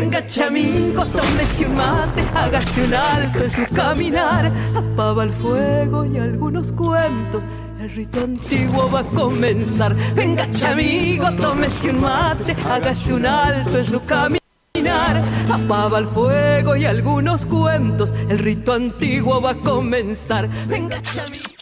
Venga, chamigo, tómese un mate, hágase un alto en su caminar. Apaba el fuego y algunos cuentos. El rito antiguo va a comenzar. Venga, chamigo, tómese un mate, hágase un alto en su caminar. Apaba el fuego y algunos cuentos. El rito antiguo va a comenzar. Venga, chamigo.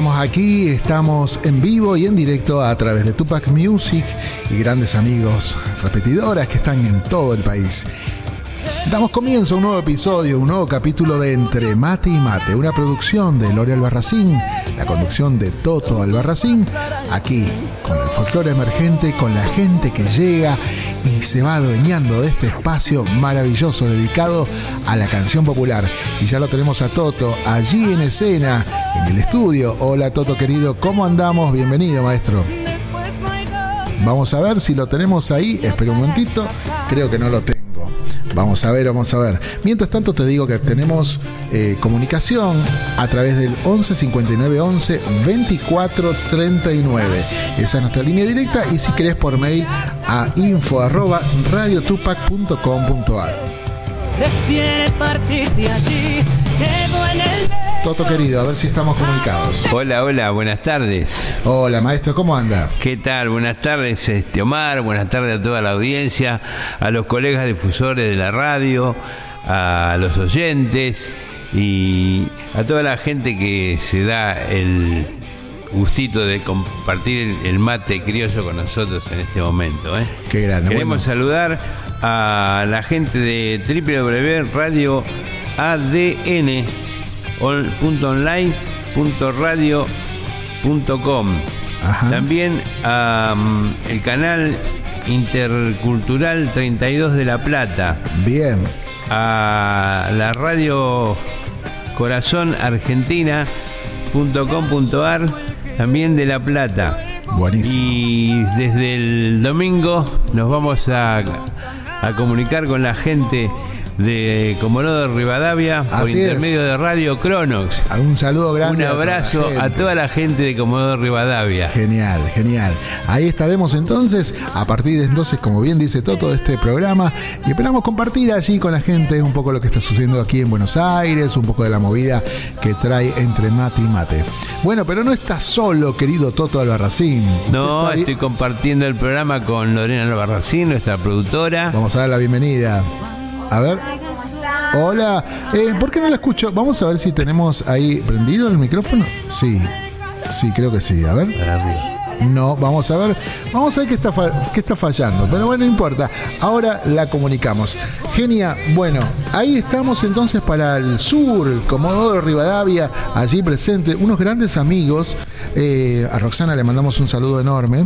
Estamos aquí, estamos en vivo y en directo a través de Tupac Music y grandes amigos repetidoras que están en todo el país. Damos comienzo a un nuevo episodio, un nuevo capítulo de Entre Mate y Mate, una producción de Lore Albarracín, la conducción de Toto Albarracín, aquí con el folclore emergente, con la gente que llega y se va adueñando de este espacio maravilloso dedicado a la canción popular. Y ya lo tenemos a Toto allí en escena, en el estudio. Hola Toto querido, ¿cómo andamos? Bienvenido maestro. Vamos a ver si lo tenemos ahí. Espera un momentito. Creo que no lo tengo. Vamos a ver, vamos a ver. Mientras tanto te digo que tenemos eh, comunicación a través del 11 59 11 24 39. Esa es nuestra línea directa y si querés por mail a info arroba radiotupac.com.ar. Prefiere partir de allí. En el Toto querido, a ver si estamos comunicados. Hola, hola, buenas tardes. Hola maestro, ¿cómo anda? ¿Qué tal? Buenas tardes, este Omar, buenas tardes a toda la audiencia, a los colegas difusores de la radio, a los oyentes y a toda la gente que se da el gustito de compartir el mate criollo con nosotros en este momento. ¿eh? Qué grande. Queremos Bueno, saludar a la gente de www.radioadn.online.radio.com. Ajá. También mm, el canal Intercultural 32 de La Plata, bien. a la radio Corazón Argentina.com.ar, también de La Plata. Buenísimo. Y desde el domingo nos vamos a, a comunicar con la gente de Comodoro Rivadavia por Así es. intermedio de Radio Cronox. Un saludo grande. Un a toda la abrazo a toda la gente de Comodoro Rivadavia. Genial, genial. Ahí estaremos entonces, a partir de entonces, como bien dice Toto, de este programa, y esperamos compartir allí con la gente un poco lo que está sucediendo aquí en Buenos Aires, un poco de la movida que trae entre mate y mate. Bueno, pero no estás solo, querido Toto Albarracín. No, estoy compartiendo el programa con Lorena Albarracín, nuestra productora. Vamos a dar la bienvenida. A ver. Hola. Eh, ¿Por qué no la escucho? Vamos a ver si tenemos ahí prendido el micrófono. Sí. Sí, creo que sí. A ver. No, vamos a ver. Vamos a ver qué está, qué está fallando. Pero bueno, no importa. Ahora la comunicamos. Genia, bueno, ahí estamos entonces para el sur, Comodoro Rivadavia, allí presente, unos grandes amigos. Eh, a Roxana le mandamos un saludo enorme.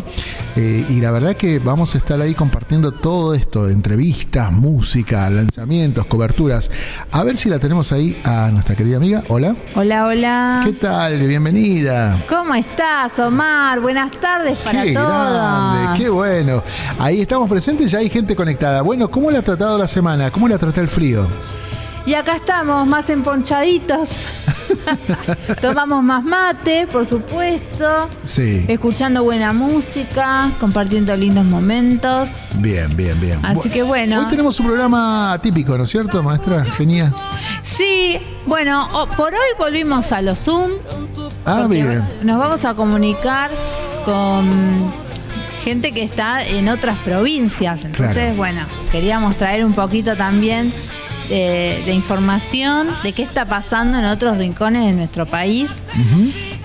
Eh, y la verdad que vamos a estar ahí compartiendo todo esto: entrevistas, música, lanzamientos, coberturas. A ver si la tenemos ahí a nuestra querida amiga. Hola. Hola, hola. ¿Qué tal? Bienvenida. ¿Cómo estás, Omar? Buenas tardes para qué todos. grande, qué bueno. Ahí estamos presentes, ya hay gente conectada. Bueno, ¿cómo la ha tratado la semana? ¿Cómo la trata el frío? Y acá estamos, más emponchaditos. Tomamos más mate, por supuesto. Sí. Escuchando buena música, compartiendo lindos momentos. Bien, bien, bien. Así Bu- que bueno. Hoy tenemos un programa atípico, ¿no es cierto, maestra? Genia. Sí, bueno, por hoy volvimos a los Zoom. Ah, bien. Nos vamos a comunicar con gente que está en otras provincias. Entonces, Claro. bueno, queríamos traer un poquito también de, de información de qué está pasando en otros rincones de nuestro país.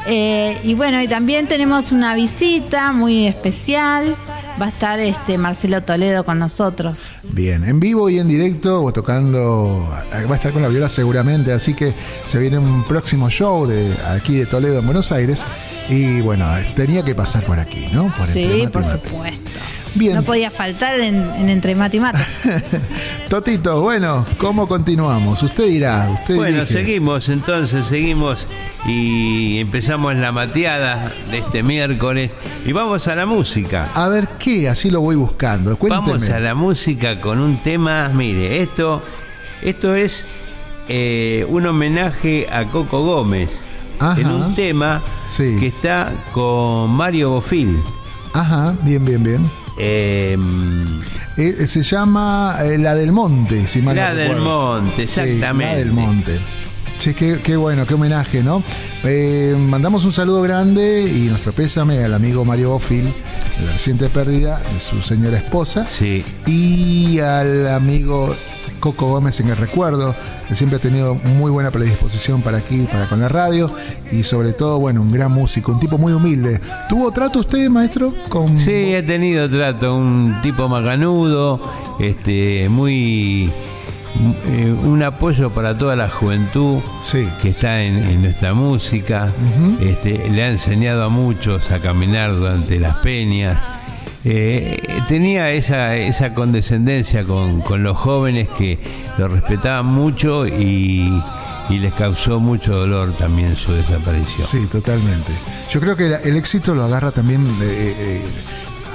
Eh, y bueno, y también tenemos una visita muy especial. Va a estar este Marcelo Toledo con nosotros. Bien, en vivo y en directo, o tocando, va a estar con la viola seguramente, así que se viene un próximo show de aquí de Toledo en Buenos Aires y bueno, tenía que pasar por aquí, ¿no? Por sí, por supuesto. Bien. No podía faltar en, en Entre Mate y Mate. Totito, bueno, ¿cómo continuamos? Usted dirá, usted Bueno, dirige. seguimos entonces, seguimos y empezamos la mateada de este miércoles y vamos a la música. A ver qué, así lo voy buscando. Cuénteme. Vamos a la música con un tema, mire, esto, esto es eh, un homenaje a Coco Gómez Ajá. en un tema Sí. que está con Mario Bofil. Ajá, bien, bien, bien. Eh, Eh, se llama eh, La del Monte, si mal no La del. Monte, Sí, exactamente. la del Monte. Sí, qué, qué bueno, qué homenaje, ¿no? Eh, mandamos un saludo grande y nuestro pésame al amigo Mario Bofil, la reciente pérdida de su señora esposa. sí. Y al amigo Coco Gómez en el recuerdo, que siempre ha tenido muy buena predisposición para aquí, para con la radio. Y sobre todo, bueno, un gran músico, un tipo muy humilde. ¿Tuvo trato usted, maestro? Con... Sí, he tenido trato, un tipo macanudo, este, muy eh, un apoyo para toda la juventud Sí. que está en, en nuestra música. este, le ha enseñado a muchos a caminar durante las peñas. Eh, tenía esa, esa condescendencia con, con los jóvenes que lo respetaban mucho y, y les causó mucho dolor también su desaparición. Sí, totalmente. Yo creo que el éxito lo agarra también. eh, eh,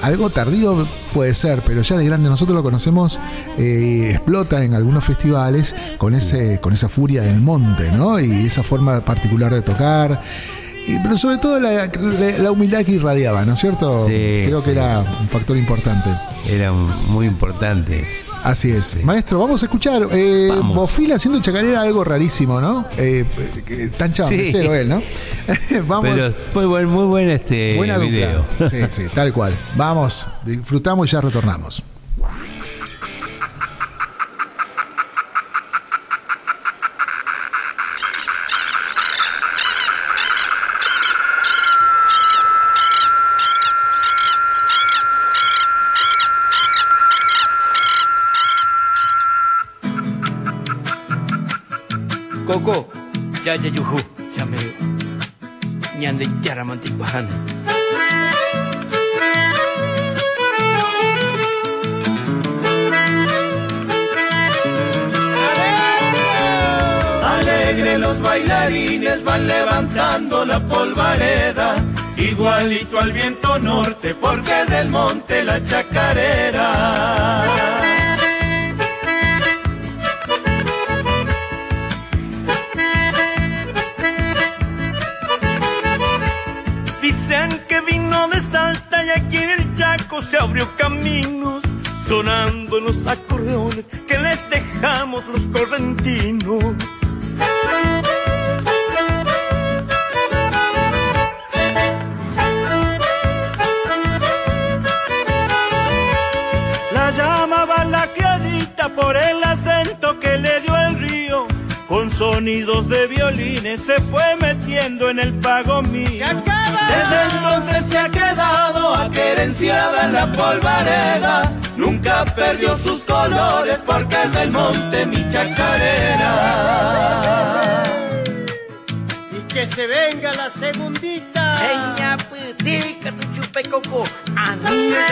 algo tardío puede ser, pero ya de grande nosotros lo conocemos, eh, explota en algunos festivales con ese, con esa furia del monte, ¿no? Y esa forma particular de tocar. Y, pero sobre todo la, la humildad que irradiaba, ¿no es cierto? Sí, Creo que sí. era un factor importante. Era muy importante. Así es. Maestro, vamos a escuchar. Eh, Vamos. Bofil haciendo chacarera algo rarísimo, ¿no? Eh, eh, tan Sí. él, ¿no? vamos. Pero muy buen, muy buen este Buena video. dupla. Sí, sí, tal cual. Vamos, disfrutamos y ya retornamos. Koko, ya ya yuhu, ya me ñande yaramanti bahan. Alegre los bailarines van levantando la polvareda, igualito al viento norte, porque del monte la chacarera. Sonando en los acordeones que les dejamos los correntinos. Sonidos de violines se fue metiendo en el pago mío. Desde entonces se ha quedado aquerenciada en la polvareda, nunca perdió sus colores porque es del monte mi chacarera. Y que se venga la segundita. Eña, pitica, tu chupe coco. A mí me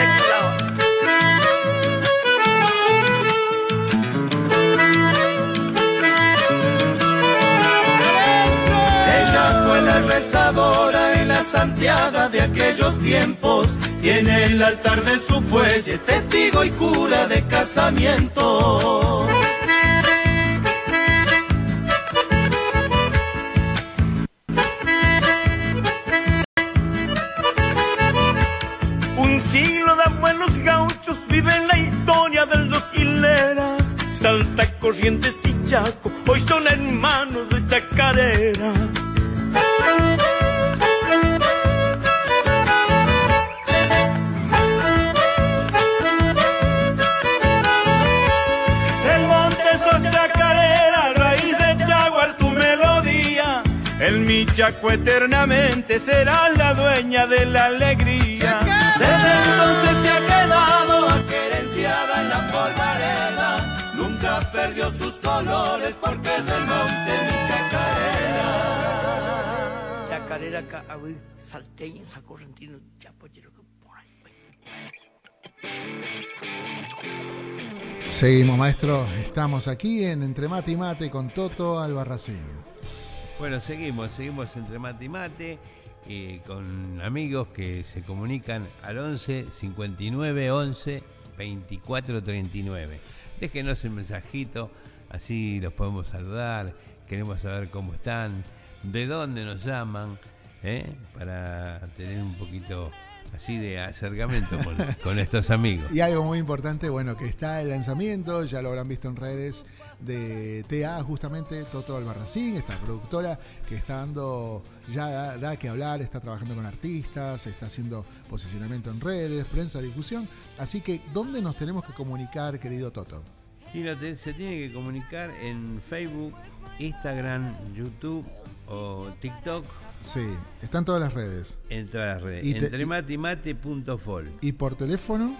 Ella fue la rezadora en la santiaga de aquellos tiempos. Tiene el altar de su fuelle, testigo y cura de casamiento. Un siglo de abuelos gauchos vive en la historia de los hileras. Salta Corrientes y Chaco, hoy son hermanos El Michaco eternamente será la dueña de la alegría. Desde entonces se ha quedado aquerenciada en la polvareda. Nunca perdió sus colores porque es del monte mi chacarera. Chacarera, ca- a ver, salteña, sacorrentino, chapochero, que por ahí, pues. Seguimos, maestro. Estamos aquí en Entre Mate y Mate con Toto Albarracín. Bueno, seguimos, seguimos entre mate y mate, eh, con amigos que se comunican al 11 59 11 24 39. Déjenos el mensajito, así los podemos saludar, queremos saber cómo están, de dónde nos llaman, ¿eh? para tener un poquito así de acercamiento con, estos amigos. Y algo muy importante, bueno, que está el lanzamiento, ya lo habrán visto en redes de TA, justamente Toto Albarracín, esta productora que está dando, ya da, da que hablar, está trabajando con artistas, está haciendo posicionamiento en redes, prensa, difusión. Así que, ¿dónde nos tenemos que comunicar, querido Toto? Y te- se tiene que comunicar en Facebook, Instagram, YouTube o TikTok, Sí, están todas las redes. en todas las redes. Y te- Entrematemate.fol. ¿Y por teléfono?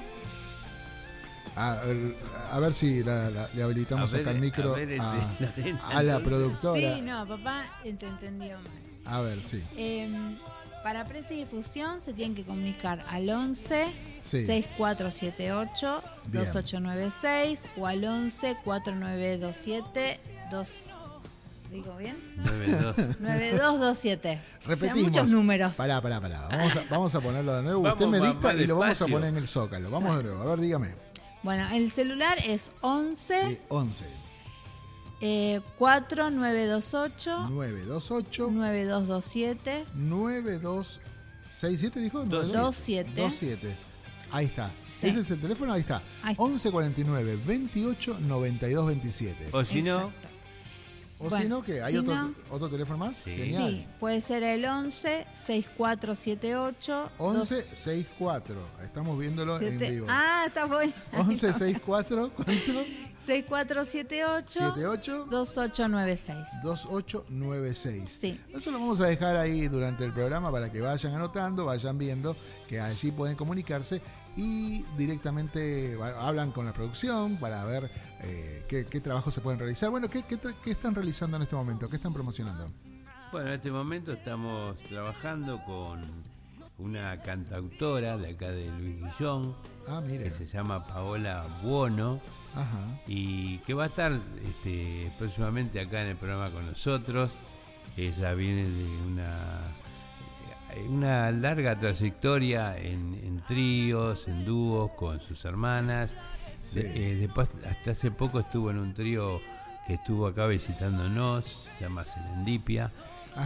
A, ver- a ver si la- la- le habilitamos A ver, acá el micro a ver, a, este, la a la productora. Sí, no, papá te entendió mal. A ver, sí. Eh, para prensa y difusión se tienen que comunicar al 11 Sí. 6478 Bien. 2896 o al 11 4927 2 ¿Digo bien? 92. 9227. Repetimos. O sea, muchos números. Pará, pará, pará. Vamos a, vamos a ponerlo de nuevo. Vamos, Usted me va- dicta va y lo vamos a poner en el zócalo. Vamos de nuevo. A ver, dígame. Bueno, el celular es 11 Sí, 11 eh, 4928 928 9227 9267 dijo 27. 27. Ahí está. Sí. Ese es el teléfono, ahí está. Está. 1149 28 92 27. O si no. O Bueno, si no, que hay si otro, no- otro teléfono más. Sí. Genial. Sí, puede ser el 11 6478 11 64. Estamos viéndolo en vivo. Ah, está bueno. 11 64 ¿cuánto? 6478 78 2896. 2896. Sí. Eso lo vamos a dejar ahí durante el programa para que vayan anotando, vayan viendo que allí pueden comunicarse y directamente hablan con la producción para ver eh, qué, qué trabajo se pueden realizar. Bueno, ¿qué, qué, qué están realizando en este momento? ¿Qué están promocionando? bueno, en este momento estamos trabajando con una cantautora de acá de Luis Guillón, Ah, que se llama Paola Buono, Ajá. y que va a estar este, próximamente acá en el programa con nosotros. Ella viene de una, una larga trayectoria en, en tríos, en dúos con sus hermanas. Sí. De- eh, después, hasta hace poco estuvo en un trío que estuvo acá visitándonos, se llama Serendipia,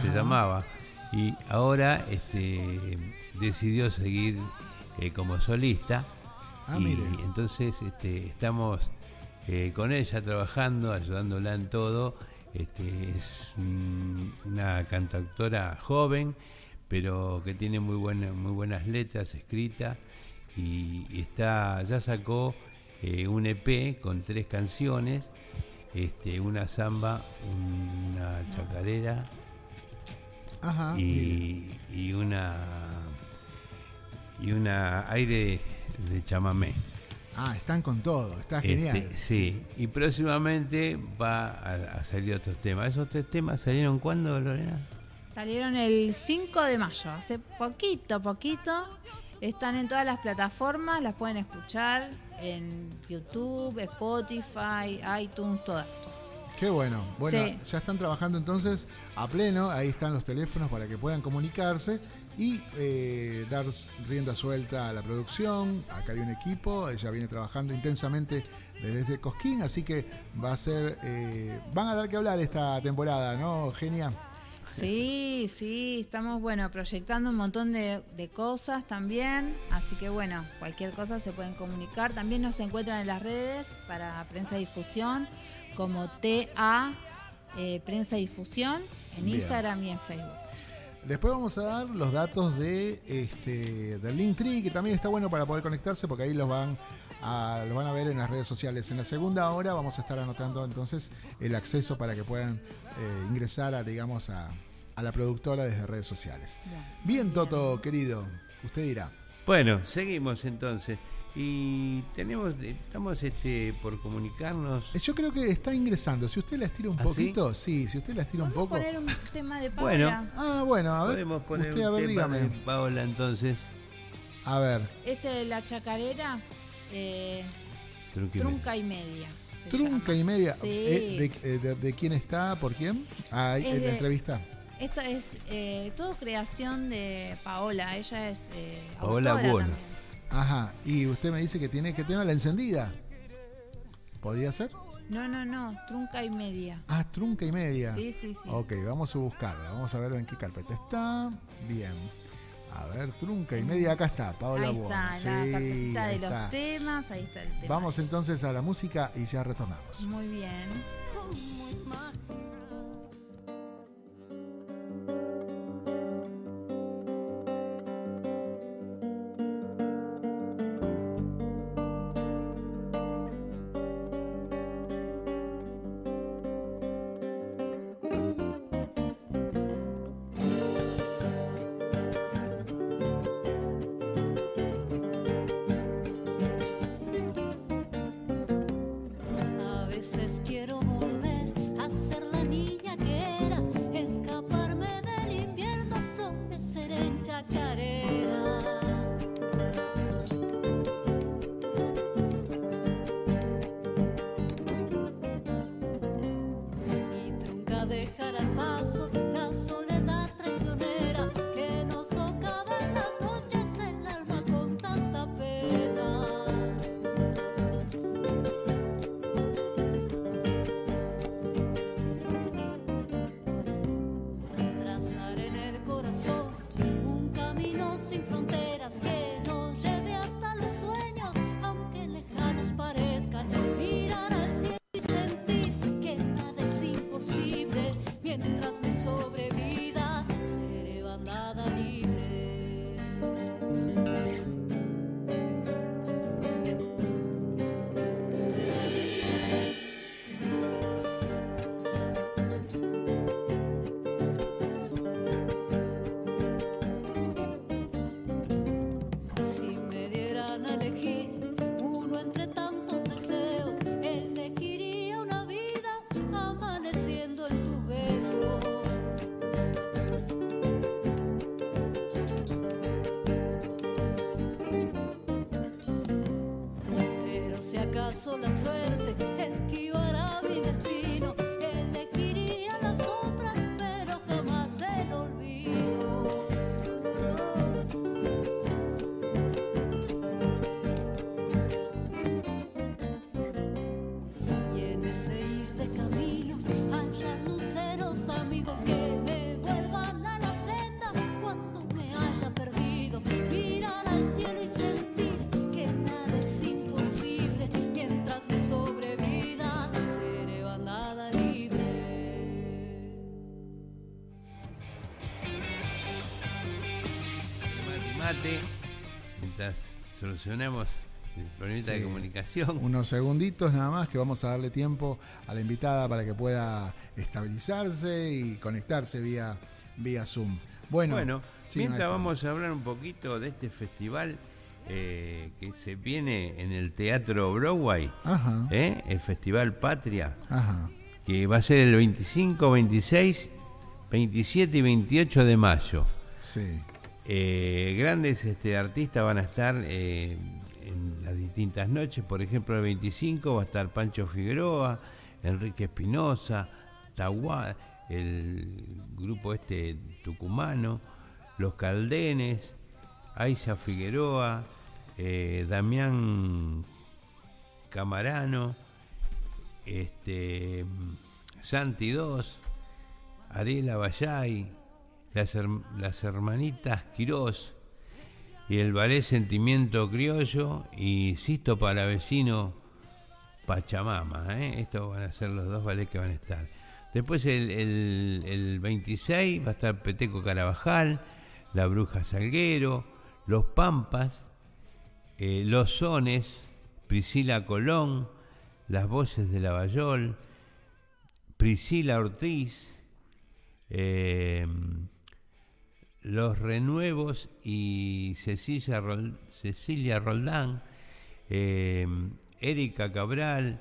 se llamaba. Y ahora este, decidió seguir eh, como solista. Ah, y mire. entonces este, estamos eh, con ella trabajando, ayudándola en todo. Este, es una cantautora joven, pero que tiene muy, buena, muy buenas letras escritas y, y está ya sacó eh, un EP con tres canciones, este, una samba, una chacarera Ajá. Mire. y, y una y una aire de chamamé. Ah, están con todo. Está Este, genial. sí, y próximamente va a, a salir otros temas. ¿Esos tres temas salieron cuándo, Lorena? Salieron el 5 de mayo, hace poquito, poquito. Están en todas las plataformas, las pueden escuchar en YouTube, Spotify, iTunes, todas. Qué bueno. Bueno, Sí. ya están trabajando entonces a pleno. Ahí están los teléfonos para que puedan comunicarse y eh, dar rienda suelta a la producción. Acá hay un equipo. Ella viene trabajando intensamente desde Cosquín, así que va a ser. eh, van a dar que hablar esta temporada, ¿no, Genia? Sí, sí, estamos bueno proyectando un montón de, de cosas también, así que bueno, cualquier cosa se pueden comunicar. También nos encuentran en las redes para prensa difusión como TA eh, Prensa Difusión en Bien. Instagram y en Facebook. Después vamos a dar los datos de este del Linktree, que también está bueno para poder conectarse, porque ahí los van a, los van a ver en las redes sociales. En la segunda hora vamos a estar anotando entonces el acceso para que puedan eh, ingresar a, digamos, a, a la productora desde redes sociales. Bien, Toto, querido, usted dirá. Bueno, seguimos entonces. Y tenemos, estamos este, por comunicarnos. Eh, Yo creo que está ingresando. Si usted la estira un ¿Ah, poquito, sí? si usted la estira un ¿Podemos poco. poner un tema de Bueno. Ah, bueno, a ver. Podemos poner usted, a un ver, tema dígame. de Paola entonces. A ver, ¿Ese de la chacarera? eh, Trunca y Media. Trunca llama. y media. Sí. Eh, de, eh, de- de quién está? ¿Por quién? Ah, Es en la de- entrevista. Esto es eh, todo creación de Paola. Ella es eh, Paola autora Buono. también. Ajá. Y usted me dice que tiene que tema la encendida. ¿Podría ser? No, no, no. Trunca y Media. Ah, trunca y media. Sí, sí, sí. Ok, vamos a buscarla. Vamos a ver en qué carpeta está. Bien. A ver, trunca y media. Acá está, Paola ahí está, Sí, la carpetita de los temas. Ahí está el tema. Vamos entonces a la música y ya retornamos. Muy bien. Mientras solucionamos el problemita de comunicación. Unos segunditos nada más que vamos a darle tiempo a la invitada para que pueda estabilizarse y conectarse vía, vía Zoom. Bueno, Bueno, sí, mientras maestro. vamos a hablar un poquito de este festival eh, que se viene en el Teatro Broadway, Ajá, ¿eh? el Festival Patria, ajá. que va a ser el 25, 26, 27 y 28 de mayo. Sí. Eh, grandes este, artistas van a estar eh, en las distintas noches. Por ejemplo, el 25 va a estar Pancho Figueroa, Enrique Espinosa, Tahuá, el grupo este tucumano, Los Caldenes, Aiza Figueroa, eh, Damián Camarano, este, Santi II, Ariela Bayay, las, herm- las hermanitas Quirós y el ballet Sentimiento Criollo y Sisto Palavecino Pachamama. ¿eh? Estos van a ser los dos ballets que van a estar. Después el, el- el 26 va a estar Peteco Carabajal, La Bruja Salguero, Los Pampas, eh, Los Sones, Priscila Colón, Las Voces de Lavallol, Priscila Ortiz, eh, Los Renuevos y Cecilia, Cecilia Roldán, eh, Erika Cabral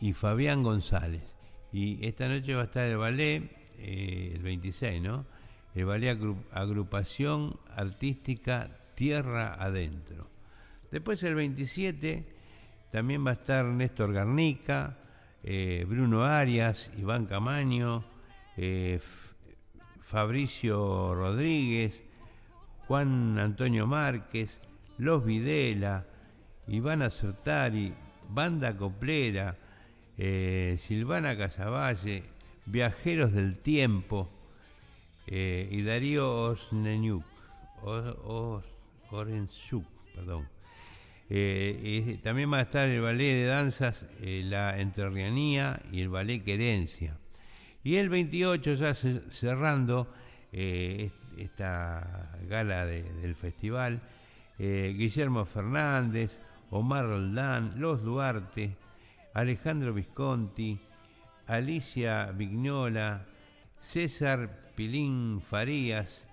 y Fabián González. Y esta noche va a estar el ballet, eh, el 26, ¿no? El ballet Agru- Agrupación Artística Tierra Adentro. Después el 27 también va a estar Néstor Garnica, eh, Bruno Arias, Iván Camaño, eh, Fabricio Rodríguez, Juan Antonio Márquez, Los Videla, Iván Acertari, Banda Coplera, eh, Silvana Casavalle, Viajeros del Tiempo eh, y Darío Osneñuk, Os- Os- perdón. Eh, también va a estar el ballet de danzas La Entrerrianía y el ballet Querencia. Y el 28, ya ce- cerrando eh, est- esta gala de- del festival, eh, Guillermo Fernández, Omar Roldán, Los Duarte, Alejandro Visconti, Alicia Vignola, César Pilín Farías,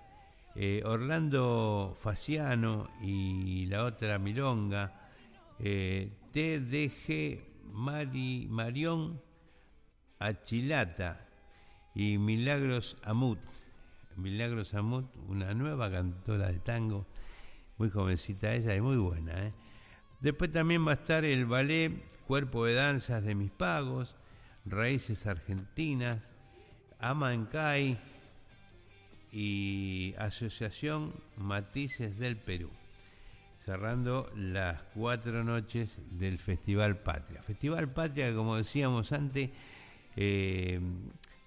eh, Orlando Faciano y la otra Milonga, TDG Mari, Marión Achilata y Milagros Amut. Milagros Amut, una nueva cantora de tango, muy jovencita ella y muy buena. ¿eh? Después también va a estar el ballet Cuerpo de Danzas de Mis Pagos, Raíces Argentinas, Amancay y Asociación Matices del Perú, cerrando las cuatro noches del Festival Patria. Festival Patria, como decíamos antes, eh,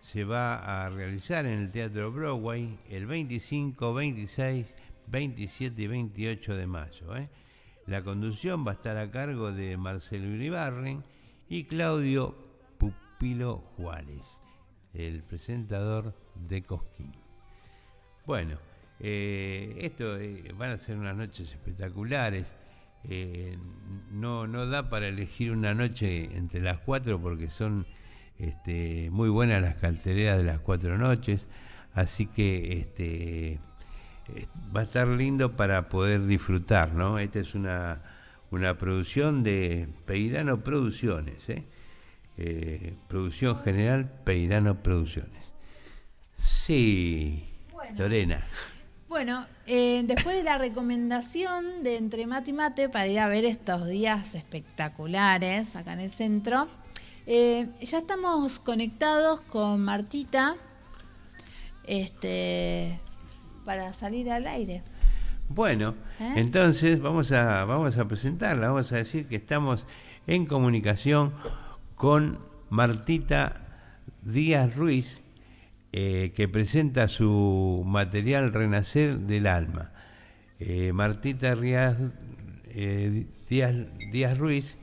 se va a realizar en el Teatro Broadway el 25, 26, 27 y 28 de mayo. ¿eh? La conducción va a estar a cargo de Marcelo Iribarren y Claudio Pupilo Juárez, el presentador de Cosquín. Bueno, eh, esto eh, van a ser unas noches espectaculares. No, no da para elegir una noche entre las cuatro porque son este, muy buenas las carteleras de las cuatro noches. Así que este, eh, va a estar lindo para poder disfrutar, ¿no? Esta es una, una producción de Peirano Producciones, ¿eh? Eh, producción general Peirano Producciones. Sí, Lorena. Bueno, eh, después de la recomendación de Entre Mate y Mate para ir a ver estos días espectaculares acá en el centro, eh, ya estamos conectados con Martita este, para salir al aire. Bueno, ¿Eh? entonces vamos a, vamos a presentarla, vamos a decir que estamos en comunicación con Martita Díaz Ruiz, eh, que presenta su material Renacer del Alma. Eh, Martita Díaz, eh, Díaz, Díaz Ruiz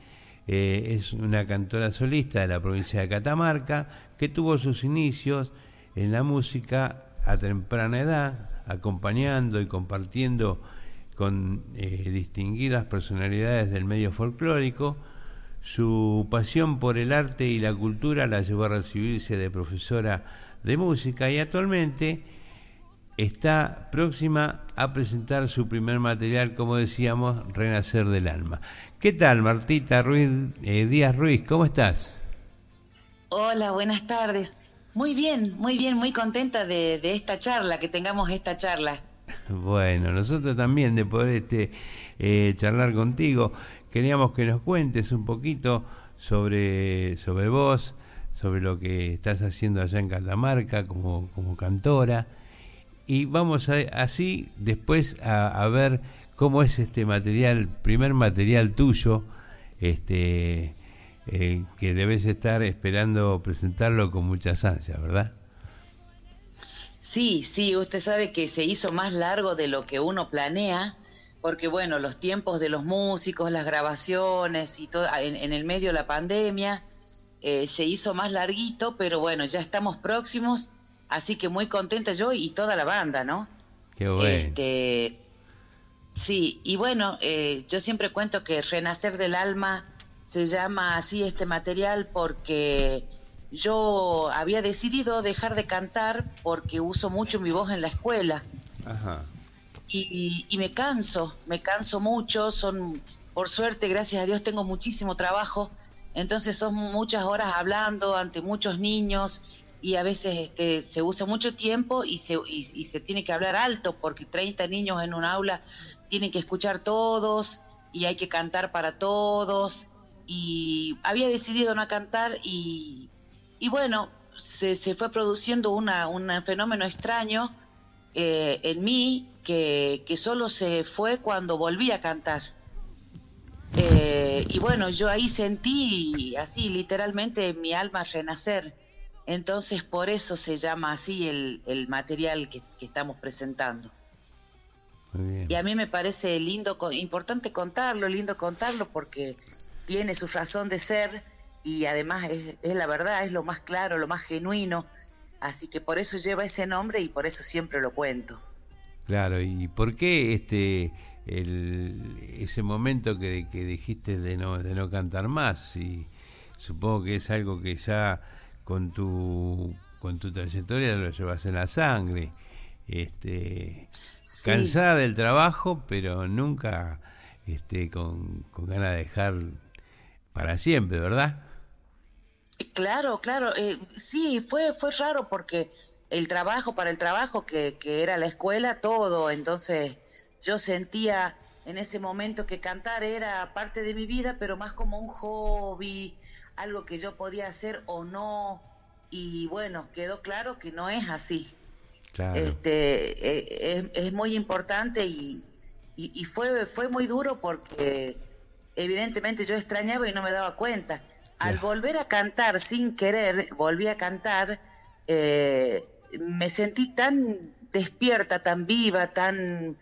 eh, es una cantora solista de la provincia de Catamarca que tuvo sus inicios en la música a temprana edad, acompañando y compartiendo con eh, distinguidas personalidades del medio folclórico. Su pasión por el arte y la cultura la llevó a recibirse de profesora de música y actualmente está próxima a presentar su primer material, como decíamos, Renacer del Alma. ¿Qué tal, Martita Ruiz, eh, Díaz Ruiz? ¿Cómo estás? Hola, buenas tardes. Muy bien, muy bien, muy contenta de, de esta charla, que tengamos esta charla. Bueno, nosotros también de poder este, eh, charlar contigo, queríamos que nos cuentes un poquito sobre, sobre vos, sobre lo que estás haciendo allá en Catamarca como, como cantora. Y vamos a, así después a, a ver cómo es este material, primer material tuyo, este eh, que debes estar esperando presentarlo con muchas ansias, ¿verdad? Sí, sí, usted sabe que se hizo más largo de lo que uno planea, porque bueno, los tiempos de los músicos, las grabaciones y todo, en, en el medio de la pandemia, eh, se hizo más larguito, pero bueno, ya estamos próximos, así que muy contenta yo y toda la banda, ¿no? Qué bueno. Este, sí, y bueno, eh, yo siempre cuento que Renacer del Alma se llama así este material porque yo había decidido dejar de cantar porque uso mucho mi voz en la escuela Ajá. y, y me canso, me canso mucho, son, por suerte, gracias a Dios, tengo muchísimo trabajo, entonces son muchas horas hablando ante muchos niños y a veces este, se usa mucho tiempo y se, y, y se tiene que hablar alto porque 30 niños en un aula tienen que escuchar todos y hay que cantar para todos y había decidido no cantar y, y bueno, se, se, fue produciendo una, un fenómeno extraño eh, en mí que, que, solo se fue cuando volví a cantar. Eh, y bueno, yo ahí sentí así literalmente mi alma renacer. Entonces por eso se llama así el, el material que, que, estamos presentando. Y a mí me parece lindo, importante contarlo, lindo contarlo porque tiene su razón de ser y además es, es, la verdad, es lo más claro, lo más genuino, así que por eso lleva ese nombre y por eso siempre lo cuento. Claro, ¿y por qué este el, ese momento que, que dijiste de no, de no cantar más? Y supongo que es algo que ya con tu con tu trayectoria lo llevas en la sangre. Este, sí. cansada del trabajo, pero nunca este, con, con ganas de dejar para siempre, ¿verdad? Claro, claro, eh, sí, fue, fue raro porque el trabajo para el trabajo que, que era la escuela, todo, entonces yo sentía en ese momento que cantar era parte de mi vida, pero más como un hobby, algo que yo podía hacer o no, y bueno, quedó claro que no es así. Claro. Este, eh, es, es, muy importante y, y, y, fue, fue muy duro porque evidentemente yo extrañaba y no me daba cuenta. Al volver a cantar sin querer, volví a cantar, eh, me sentí tan despierta, tan viva, tan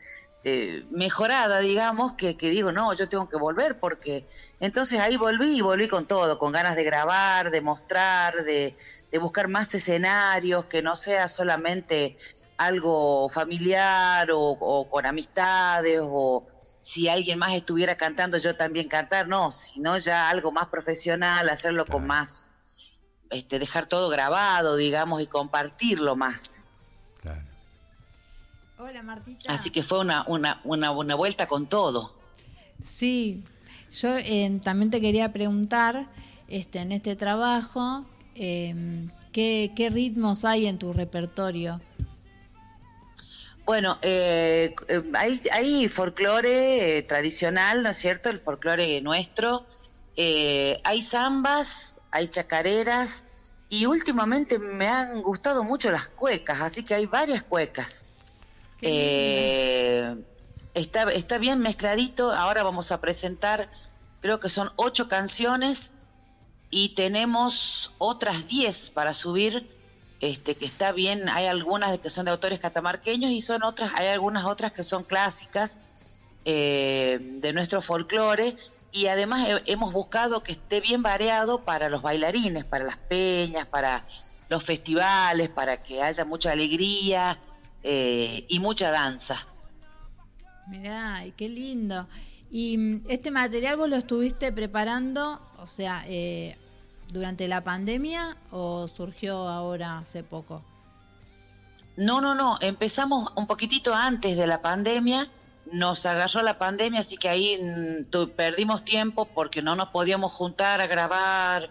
eh, mejorada, digamos, que, que, digo, no, yo tengo que volver porque entonces ahí volví y volví con todo, con ganas de grabar, de mostrar, de, de buscar más escenarios, que no sea solamente algo familiar o, o con amistades o si alguien más estuviera cantando, yo también cantar, no, sino ya algo más profesional, hacerlo claro. con más, este, dejar todo grabado, digamos, y compartirlo más. Hola Martita. Así que fue una, una, una, una vuelta con todo. Sí, yo eh, también te quería preguntar, este, en este trabajo, eh, ¿qué, ¿qué ritmos hay en tu repertorio? Bueno, eh, hay, hay folclore eh, tradicional, ¿no es cierto? El folclore nuestro. Eh, hay zambas, hay chacareras y últimamente me han gustado mucho las cuecas, así que hay varias cuecas. Eh, está, está bien mezcladito. Ahora vamos a presentar, creo que son ocho canciones y tenemos otras diez para subir este, que está bien, hay algunas que son de autores catamarqueños y son otras, hay algunas otras que son clásicas eh, de nuestro folclore. Y además he, hemos buscado que esté bien variado para los bailarines, para las peñas, para los festivales, para que haya mucha alegría eh, y mucha danza. Mirá, qué lindo. Y mm, este material vos lo estuviste preparando, o sea, eh, durante la pandemia o surgió ahora hace poco? No, no, no, empezamos un poquitito antes de la pandemia, nos agarró la pandemia, así que ahí mm, perdimos tiempo porque no nos podíamos juntar a grabar,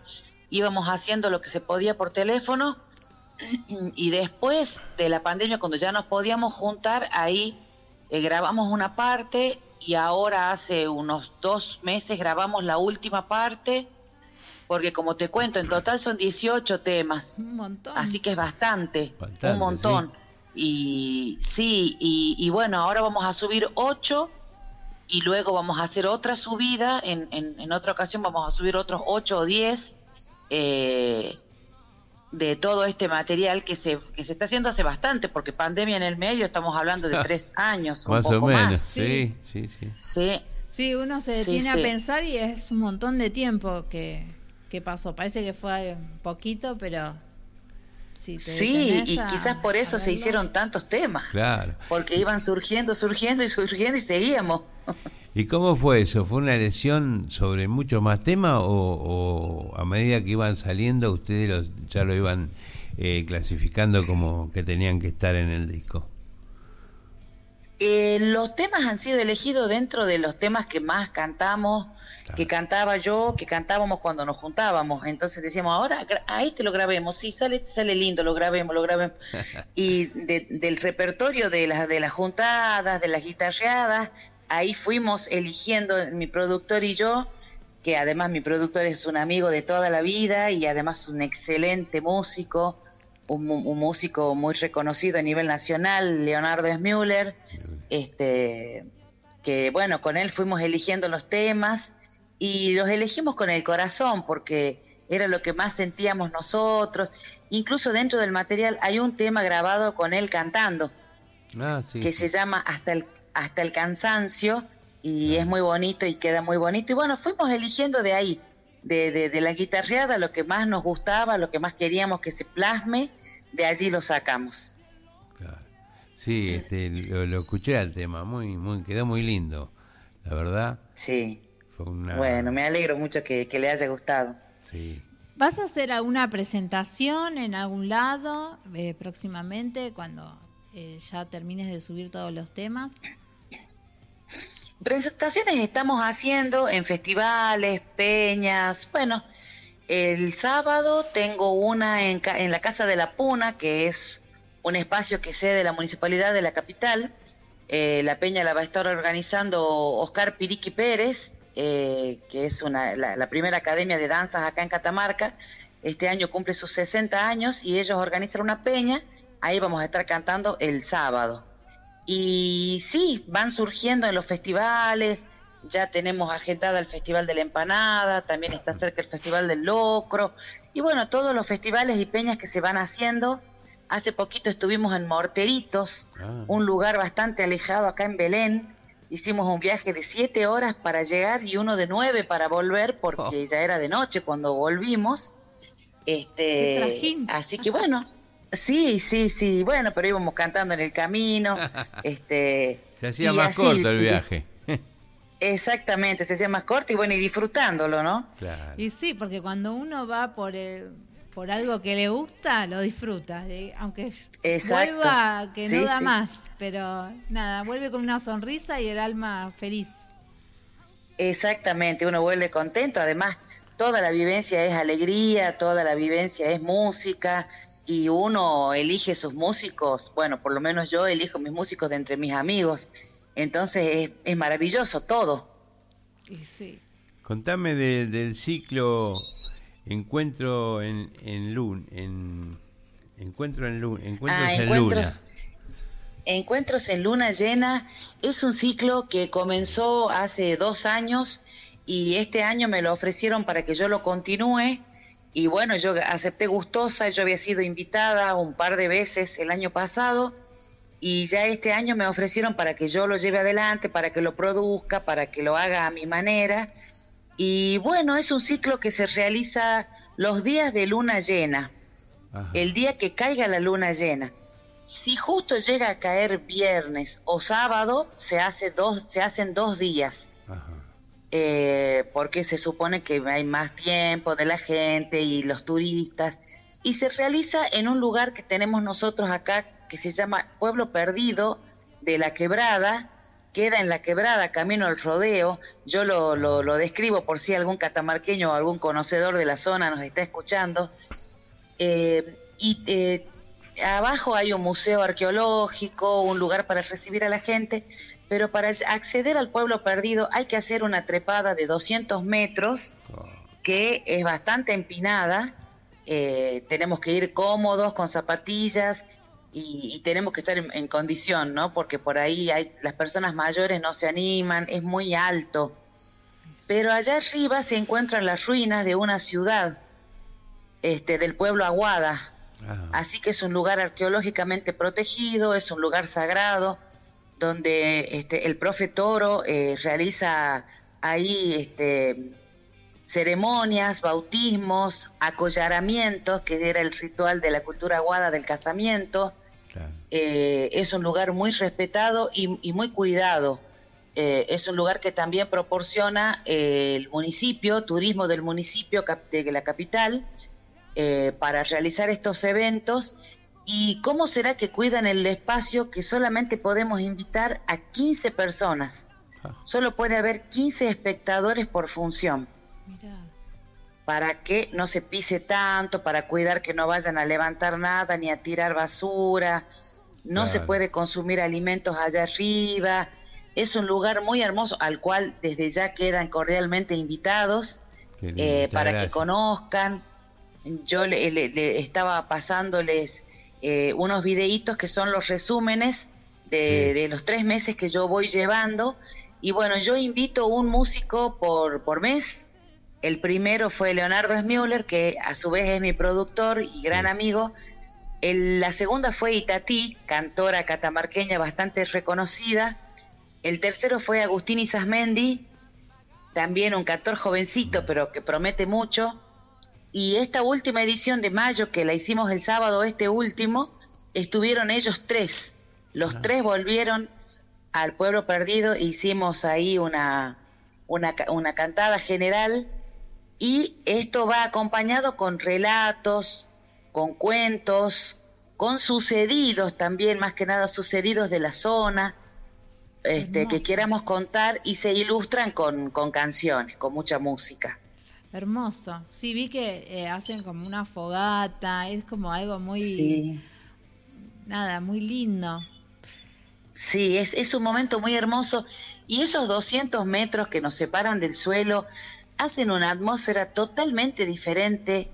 íbamos haciendo lo que se podía por teléfono y después de la pandemia, cuando ya nos podíamos juntar, ahí eh, grabamos una parte y ahora hace unos dos meses grabamos la última parte porque como te cuento, en total son 18 temas. Un montón. Así que es bastante, bastante un montón. Sí. Y sí, y, y, bueno, ahora vamos a subir 8 y luego vamos a hacer otra subida, en, en, en otra ocasión vamos a subir otros 8 o 10 eh, de todo este material que se, que se está haciendo hace bastante, porque pandemia en el medio estamos hablando de tres años. más un poco o menos, más. Sí, sí, sí. Sí, sí uno se Sí, tiene sí. a pensar y es un montón de tiempo que, que pasó. Parece que fue poquito, pero si te Sí, y a- quizás por eso se hicieron tantos temas, Claro. porque iban surgiendo, surgiendo y surgiendo y seguíamos. ¿Y cómo fue eso? ¿Fue una elección sobre muchos más temas o, o a medida que iban saliendo ustedes los, ya lo iban eh, clasificando como que tenían que estar en el disco? Eh, los temas han sido elegidos dentro de los temas que más cantamos, que cantaba yo, que cantábamos cuando nos juntábamos. Entonces decíamos, ahora a este lo grabemos, sí, sale, sale lindo, lo grabemos, lo grabemos. y de- del repertorio de las, de las juntadas, de las guitarreadas, ahí fuimos eligiendo, mi productor y yo, que además mi productor es un amigo de toda la vida y además un excelente músico, un, músico muy reconocido a nivel nacional, Leonardo Smüller, este, que bueno, con él fuimos eligiendo los temas y los elegimos con el corazón porque era lo que más sentíamos nosotros. Incluso dentro del material hay un tema grabado con él cantando Ah, sí. que se llama Hasta el, Hasta el cansancio y es muy bonito y queda muy bonito. Y bueno, fuimos eligiendo de ahí, de, de, de la guitarreada, lo que más nos gustaba, lo que más queríamos que se plasme, de allí lo sacamos. Claro. Sí, este, lo, lo escuché al tema, muy, muy, quedó muy lindo, la verdad. Sí. Fue una, Bueno, me alegro mucho que, que le haya gustado. sí. ¿Vas a hacer alguna presentación en algún lado eh, próximamente cuando eh, ya termines de subir todos los temas? Presentaciones estamos haciendo en festivales, peñas. Bueno, el sábado tengo una en, en la Casa de la Puna, que es un espacio que cede la Municipalidad de la capital. Eh, la peña la va a estar organizando Oscar Piriqui Pérez, eh, que es una, la primera academia de danzas acá en Catamarca. Este año cumple sus 60 años y ellos organizan una peña. Ahí vamos a estar cantando el sábado. Y sí, van surgiendo en los festivales, ya tenemos agendada el Festival de la Empanada, también está cerca el Festival del Locro, y bueno, todos los festivales y peñas que se van haciendo. Hace poquito estuvimos en Morteritos, Ah. un lugar bastante alejado acá en Belén. Hicimos un viaje de siete horas para llegar y uno de nueve para volver, porque ya era de noche cuando volvimos. Este, así que bueno, sí, sí, sí, bueno, pero íbamos cantando en el camino, este, Se hacía más así, corto el viaje. Exactamente, se hacía más corto y bueno, y disfrutándolo, ¿no? claro. Y sí, porque cuando uno va por el, por algo que le gusta, lo disfruta. aunque Exacto. vuelva que Sí, no da sí, más, pero nada, vuelve con una sonrisa y el alma feliz. Exactamente, uno vuelve contento, además toda la vivencia es alegría, toda la vivencia es música y uno elige sus músicos, bueno, por lo menos yo elijo mis músicos de entre mis amigos, entonces es, es maravilloso todo. Y sí. Contame de- del ciclo Encuentro en, en Luna. En, encuentro en Luna. Encuentros Ah, en encuentros, Luna. Encuentros en Luna Llena es un ciclo que comenzó hace dos años y este año me lo ofrecieron para que yo lo continúe. Y bueno, yo acepté gustosa, yo había sido invitada un par de veces el año pasado y ya este año me ofrecieron para que yo lo lleve adelante, para que lo produzca, para que lo haga a mi manera. Y bueno, es un ciclo que se realiza los días de luna llena Ajá. el día que caiga la luna llena. Si justo llega a caer viernes o sábado, se, hace dos, se hacen dos días, Ajá. Eh, porque se supone que hay más tiempo de la gente y los turistas, y se realiza en un lugar que tenemos nosotros acá, que se llama Pueblo Perdido de la Quebrada, queda en la Quebrada, camino al rodeo, yo lo, lo, lo describo por si algún catamarqueño o algún conocedor de la zona nos está escuchando, eh, y eh, abajo hay un museo arqueológico, un lugar para recibir a la gente, pero para acceder al pueblo perdido hay que hacer una trepada de 200 metros que es bastante empinada. eh, tenemos que ir cómodos con zapatillas y, y tenemos que estar en, en condición, ¿no? Porque por ahí hay, las personas mayores no se animan, es muy alto. Pero allá arriba se encuentran las ruinas de una ciudad, este, del pueblo Aguada. Ajá. Así que es un lugar arqueológicamente protegido, es un lugar sagrado, donde este, el profe Toro eh, realiza ahí este, ceremonias, bautismos, acollaramientos, que era el ritual de la cultura aguada del casamiento. Claro. Eh, es un lugar muy respetado y, y muy cuidado. Eh, es un lugar que también proporciona eh, el municipio, turismo del municipio de la capital, para realizar estos eventos. ¿Y cómo será que cuidan el espacio que solamente podemos invitar a 15 personas? Ah. Solo puede haber 15 espectadores por función Mirá. para que no se pise tanto, para cuidar que no vayan a levantar nada ni a tirar basura, no se puede consumir alimentos allá arriba, Es un lugar muy hermoso al cual desde ya quedan cordialmente invitados lindo, eh, para gracias. que conozcan. Yo le, le- le estaba pasándoles eh, unos videitos que son los resúmenes de, Sí. de los tres meses que yo voy llevando. Y bueno, yo invito un músico por, por mes. El primero fue Leonardo Smüller, que a su vez es mi productor y gran amigo. El- la segunda fue Itatí, cantora catamarqueña bastante reconocida. El tercero fue Agustín Isasmendi, también un cantor jovencito, pero que promete mucho. Y esta última edición de mayo, que la hicimos el sábado, este último, estuvieron ellos tres. Los tres volvieron al pueblo perdido, hicimos ahí una, una, una cantada general. Y esto va acompañado con relatos, con cuentos, con sucedidos también, más que nada sucedidos de la zona, este, que queramos contar y se ilustran con, con canciones, con mucha música. Hermoso. Sí, vi que eh, hacen como una fogata, es como algo muy, Sí, nada, muy lindo. sí es, es un momento muy hermoso y esos 200 metros que nos separan del suelo hacen una atmósfera totalmente diferente.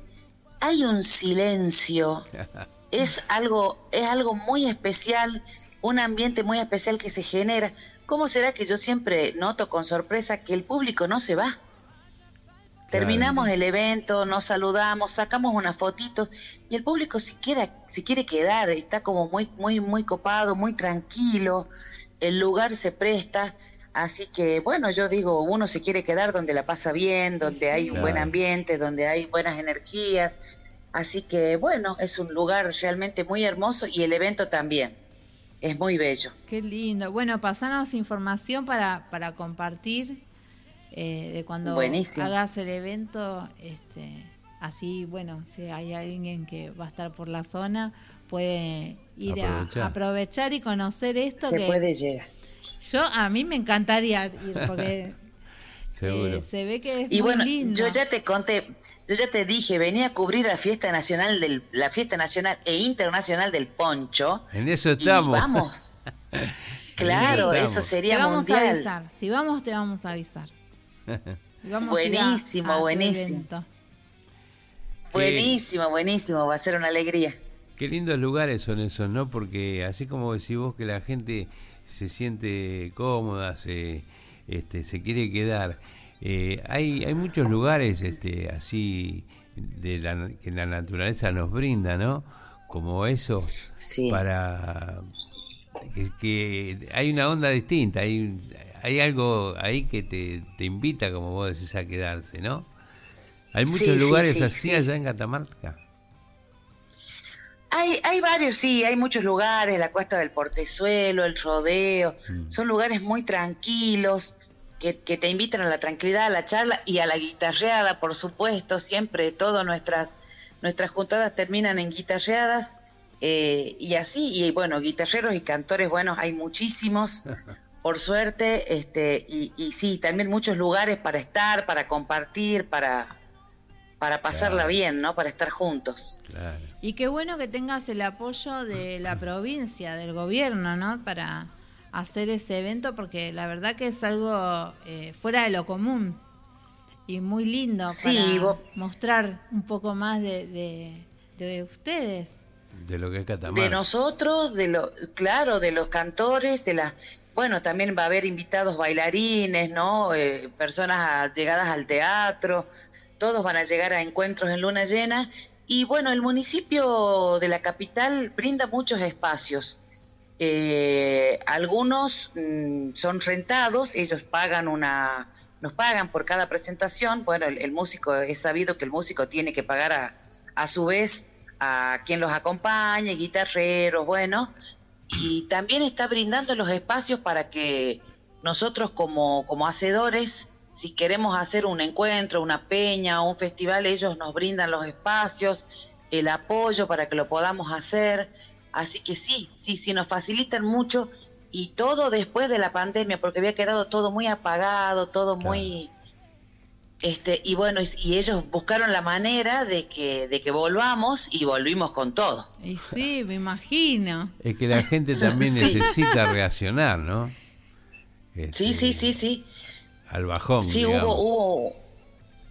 Hay un silencio, es algo, es algo muy especial, un ambiente muy especial que se genera. ¿Cómo será que yo siempre noto con sorpresa que el público no se va? Terminamos el evento, nos saludamos, sacamos unas fotitos y el público se queda, se quiere quedar, está como muy, muy, muy copado, muy tranquilo, el lugar se presta, así que bueno, yo digo, uno se quiere quedar donde la pasa bien, donde hay un buen ambiente, donde hay buenas energías, así que bueno, es un lugar realmente muy hermoso y el evento también, es muy bello. Qué lindo. Bueno, pasanos información para, para compartir eh, de cuando Buenísimo. hagas el evento. Este, así, bueno, si hay alguien que va a estar por la zona, puede ir Aprovechar. a aprovechar y conocer esto. Se que puede llegar. Yo, a mí me encantaría ir porque Seguro. eh, se ve que es Y muy bueno, lindo. yo ya te conté, yo ya te dije, venía a cubrir la fiesta nacional del, la fiesta nacional e internacional del poncho. En eso Y estamos. vamos. Claro, Sí. eso te sería vamos a mundial. avisar. Si vamos, te vamos a avisar. Vamos a- Buenísimo, a buenísimo. Buenísimo, buenísimo, va a ser una alegría. Qué lindos lugares son esos, ¿no? Porque así como decís vos que la gente se siente cómoda, se, este, se quiere quedar, eh, hay, hay muchos lugares este, así de la, que la naturaleza nos brinda, ¿no? Como eso, Sí. para que, que hay una onda distinta, hay, hay algo ahí que te, te invita, como vos decís, a quedarse, ¿no? Hay muchos Sí, lugares sí, así sí. allá en Catamarca. Hay, hay varios, sí, hay muchos lugares, la Cuesta del Portezuelo, el Rodeo, Mm. son lugares muy tranquilos que, que te invitan a la tranquilidad, a la charla y a la guitarreada, por supuesto, siempre todas nuestras, nuestras juntadas terminan en guitarreadas eh, y así, y bueno, guitarreros y cantores, bueno, hay muchísimos, por suerte, este, y, y sí, también muchos lugares para estar, para compartir, para, para pasarla Claro. bien, ¿no? Para estar juntos. Claro. Y qué bueno que tengas el apoyo de la provincia, del gobierno, ¿no? Para hacer ese evento, porque la verdad que es algo eh, fuera de lo común y muy lindo Sí, para vos- mostrar un poco más de, de, de ustedes. De lo que es Catamarca. De nosotros, de lo, claro, de los cantores, de las, bueno, también va a haber invitados bailarines, ¿no? Eh, personas a- llegadas al teatro, todos van a llegar a encuentros en luna llena. Y bueno, el municipio de la capital brinda muchos espacios. Eh, algunos mm, son rentados, ellos pagan una, nos pagan por cada presentación. Bueno, el, músico, es sabido que el músico tiene que pagar a, a su vez a quien los acompañe, guitarreros, bueno, y también está brindando los espacios para que nosotros como, como hacedores, si queremos hacer un encuentro, una peña o un festival, ellos nos brindan los espacios, el apoyo para que lo podamos hacer. Así que sí, sí, sí, nos facilitan mucho y todo después de la pandemia, porque había quedado todo muy apagado, todo muy... Este, y bueno, y, y ellos buscaron la manera de que, de que volvamos y volvimos con todo. Y sí, me imagino. Es que la gente también Sí. necesita reaccionar, ¿no? Sí, este, sí, sí, sí. Al bajón. Sí, digamos. hubo, hubo,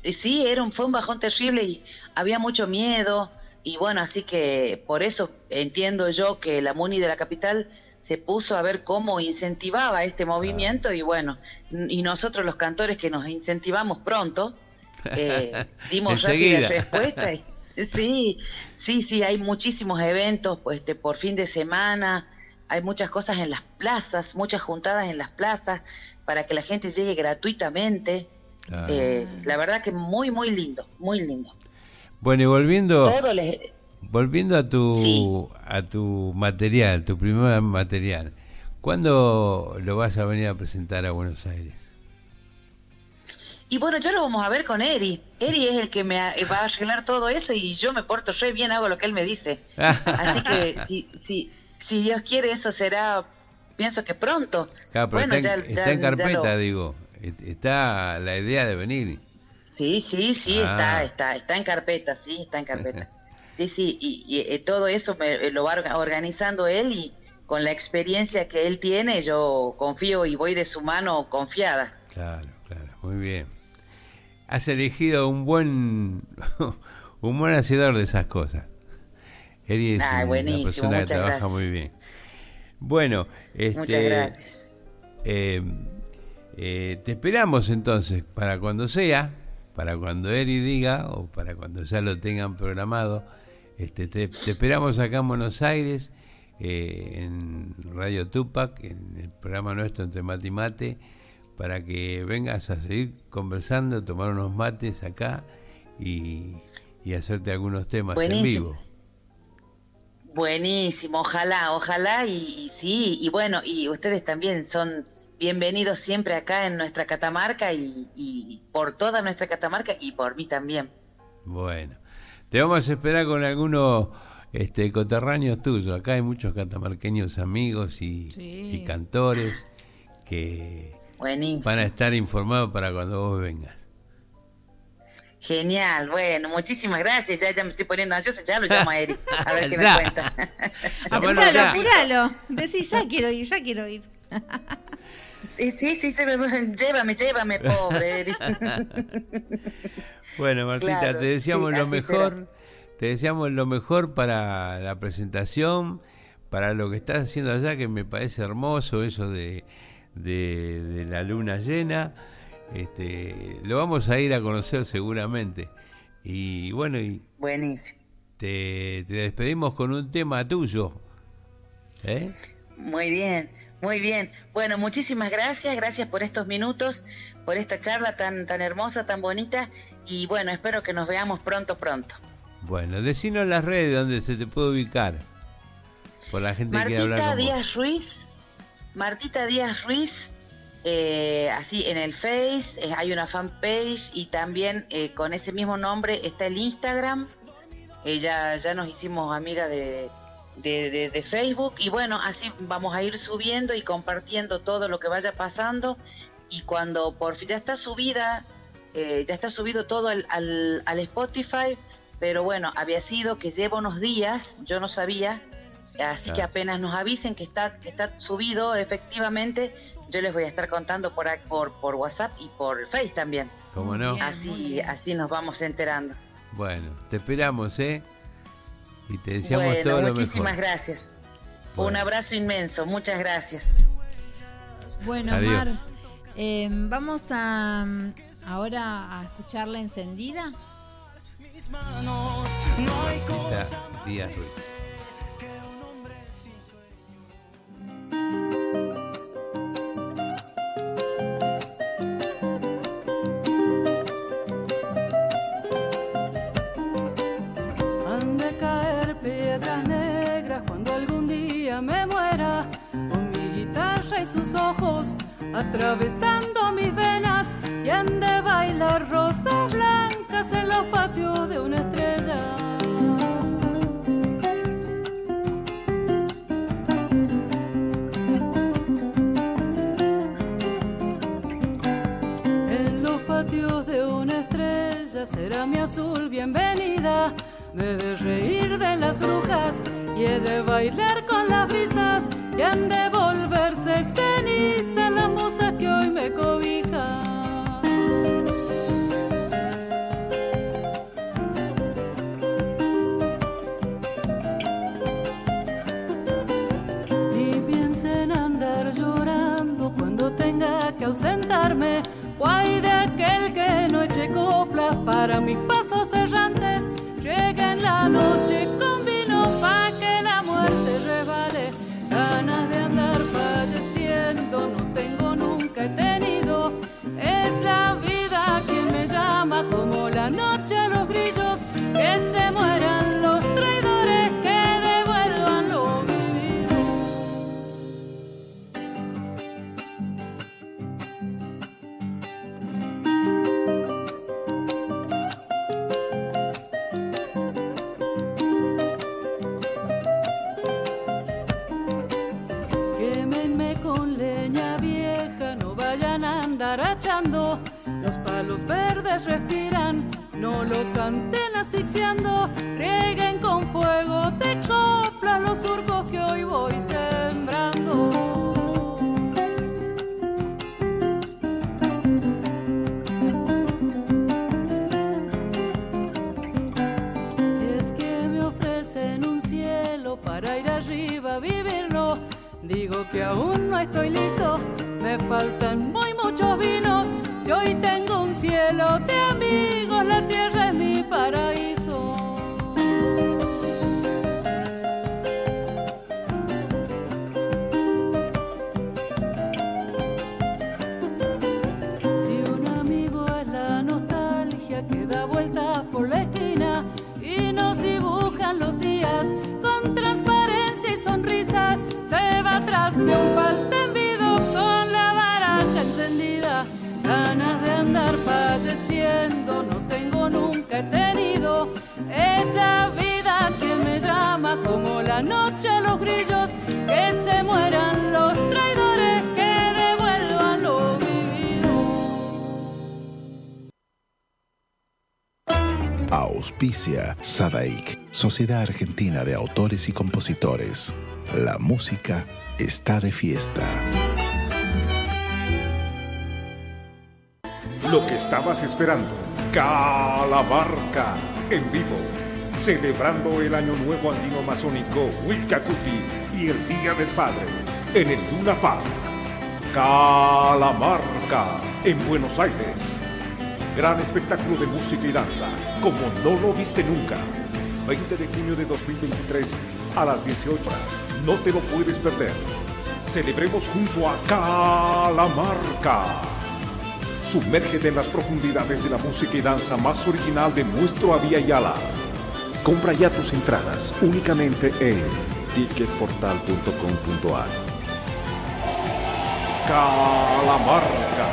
eh, sí, era un, fue un bajón terrible y había mucho miedo y bueno, así que por eso entiendo yo que la MUNI de la capital se puso a ver cómo incentivaba este movimiento y bueno, y nosotros los cantores que nos incentivamos pronto, eh, dimos rápida respuesta. y- sí, sí, sí, hay muchísimos eventos pues, este, por fin de semana, hay muchas cosas en las plazas, muchas juntadas en las plazas para que la gente llegue gratuitamente. Eh, la verdad que muy, muy lindo, muy lindo. Bueno, y volviendo, Todo les... volviendo a tu Sí. a tu material, tu primer material, ¿cuándo lo vas a venir a presentar a Buenos Aires? Y bueno, ya lo vamos a ver con Eri. Eri es el que me va a arreglar todo eso y yo me porto re bien, hago lo que él me dice. Así que si, si, si Dios quiere, eso será, pienso que pronto. Claro, pero bueno, está, en, ya- está ya- en carpeta, lo- digo. Est- Está la idea de venir. Sí, sí, sí, Ah. está, está, está en carpeta, sí, está en carpeta. Sí, sí, y, y, eh, todo eso me, eh, lo va orga- organizando él y con la experiencia que él tiene, yo confío y voy de su mano confiada. Claro, claro, muy bien. Has elegido un buen un buen hacedor de esas cosas. Eri es Ah, una persona que trabaja gracias. muy bien. Bueno, este, Muchas gracias. eh, eh, te esperamos entonces para cuando sea, para cuando Eri diga o para cuando ya lo tengan programado. Este, te, te esperamos acá en Buenos Aires, eh, en Radio Tupac, en el programa nuestro entre mate y mate, para que vengas a seguir conversando, tomar unos mates acá y, y hacerte algunos temas Buenísimo. en vivo. Buenísimo, ojalá, ojalá y, y sí, y bueno, y ustedes también son bienvenidos siempre acá en nuestra Catamarca y, y por toda nuestra Catamarca y por mí también. Bueno, te vamos a esperar con algunos este, coterráneos tuyos. Acá hay muchos catamarqueños amigos y, Sí. y cantores que Buenísimo. van a estar informados para cuando vos vengas. Genial, bueno, muchísimas gracias. Ya, ya me estoy poniendo ansiosa, ya lo llamo a Eric, a ver qué me cuenta. Llamalo Apuralo, ya. apuralo. Decí, ya quiero ir, ya quiero ir. Sí, sí, sí, se me- llévame, llévame, pobre. Bueno, Martita, Claro, te deseamos sí, lo mejor. Te deseamos lo mejor para la presentación, para lo que estás haciendo allá, que me parece hermoso, eso de, de, de la luna llena. Este, lo vamos a ir a conocer seguramente. Y bueno, y Buenísimo. te, te despedimos con un tema tuyo. ¿Eh? Muy bien, muy bien. Bueno, muchísimas gracias, gracias por estos minutos, por esta charla tan, tan hermosa, tan bonita. Y bueno, espero que nos veamos pronto, pronto. Bueno, decinos las redes donde se te puede ubicar. Por la gente que Martita con vos. Díaz Ruiz, Martita Díaz Ruiz, eh, así en el Face, eh, hay una fanpage y también eh, con ese mismo nombre está el Instagram. Ya, ya nos hicimos amigas de, de, de- de Facebook y bueno, así vamos a ir subiendo y compartiendo todo lo que vaya pasando y cuando por fin ya está subida, eh, ya está subido todo al, al, al Spotify, pero bueno, había sido que lleva unos días, yo no sabía, Así que apenas nos avisen que está, que está subido efectivamente, yo les voy a estar contando por, por, por WhatsApp y por Face también. ¿Cómo no? Bien. muy Así, así nos vamos enterando. Bueno, te esperamos, ¿eh? Y te deseamos Bueno, todo lo muchísimas mejor. gracias. Un abrazo inmenso, muchas gracias. Bueno, Adiós. Mar, eh, vamos a mm, ahora a escuchar la encendida. Díaz Ruiz. Negras cuando algún día me muera, con mi guitarra y sus ojos atravesando mis venas, y han de bailar rosas blancas en los patios de una estrella. En los patios de una estrella será mi azul bienvenida. De reír de las brujas y he de bailar con las brisas y han de volverse ceniza las musas que hoy me cobija. Ni piense en andar llorando cuando tenga que ausentarme. Guay de aquel que no eche coplas para mis pasos errantes. Llega en la noche con vino pa' que la muerte resbale. Ganas de andar falleciendo no tengo, nunca he tenido. Es la vida quien me llama como la noche a los grillos. Que se mueran verdes respiran, no los anten asfixiando. Rieguen con fuego de copla los surcos que hoy voy sembrando. Si es que me ofrecen un cielo para ir arriba a vivirlo, digo que aún no estoy listo, me faltan muy muchos vinos. Si hoy un cielo de amigos, la tierra es mi paraíso. Como la noche a los grillos. Que se mueran los traidores, que devuelvan lo vivido. Auspicia Sadaik, Sociedad Argentina de Autores y Compositores. La música está de fiesta. Lo que estabas esperando. Calamarca en vivo. Celebrando el Año Nuevo Andino Masónico Wilcacuti y el Día del Padre en el Luna Park. Calamarca en Buenos Aires. Gran espectáculo de música y danza, como no lo viste nunca. 20 de junio de 2023 a las 18 horas. No te lo puedes perder. Celebremos junto a Calamarca. Sumérgete en las profundidades de la música y danza más original de nuestro Avia Yala. Compra ya tus entradas únicamente en ticketportal.com.ar. Calamarca.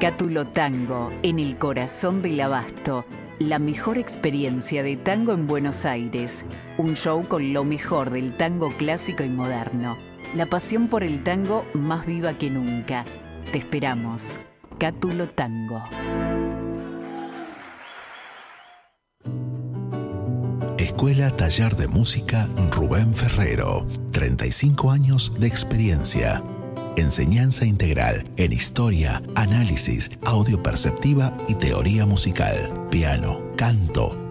Cátulo Tango, en el corazón del abasto. La mejor experiencia de tango en Buenos Aires. Un show con lo mejor del tango clásico y moderno. La pasión por el tango más viva que nunca. Te esperamos. Cátulo Tango. Escuela Taller de Música Rubén Ferrero. 35 años de experiencia. Enseñanza integral en historia, análisis, audio perceptiva y teoría musical. Piano, canto,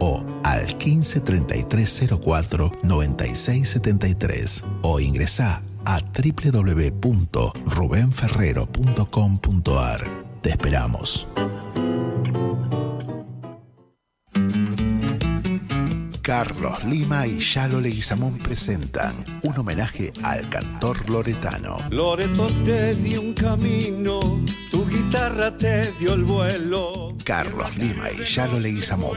o al 15 33 04 96 73 o ingresa a www.rubenferrero.com.ar. Te esperamos. Carlos Lima y Yalo Leguizamón presentan un homenaje al cantor loretano. Loreto te dio un camino, tu guitarra te dio el vuelo. Carlos Lima y Yalo Leguizamón.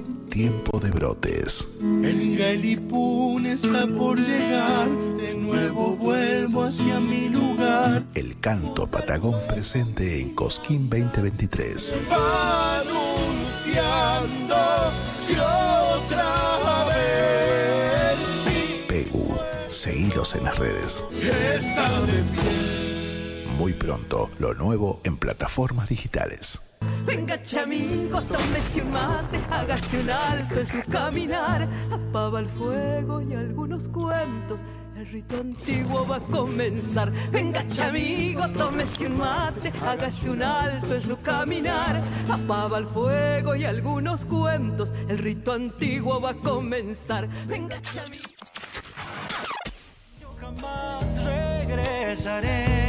Tiempo de Brotes. El Galipún está por llegar, de nuevo vuelvo hacia mi lugar. El canto Patagón presente en Cosquín 2023. Va anunciando que otra vez Pegu, seguidos en las redes. está de pie. Muy pronto, lo nuevo en plataformas digitales. Venga, amigo, tómese un mate, hágase un alto en su caminar, apaga el fuego y algunos cuentos. El rito antiguo va a comenzar. Venga, amigo, tómese un mate, hágase un alto en su caminar, apaga el fuego y algunos cuentos. El rito antiguo va a comenzar. Venga, amigo. Jamás regresaré.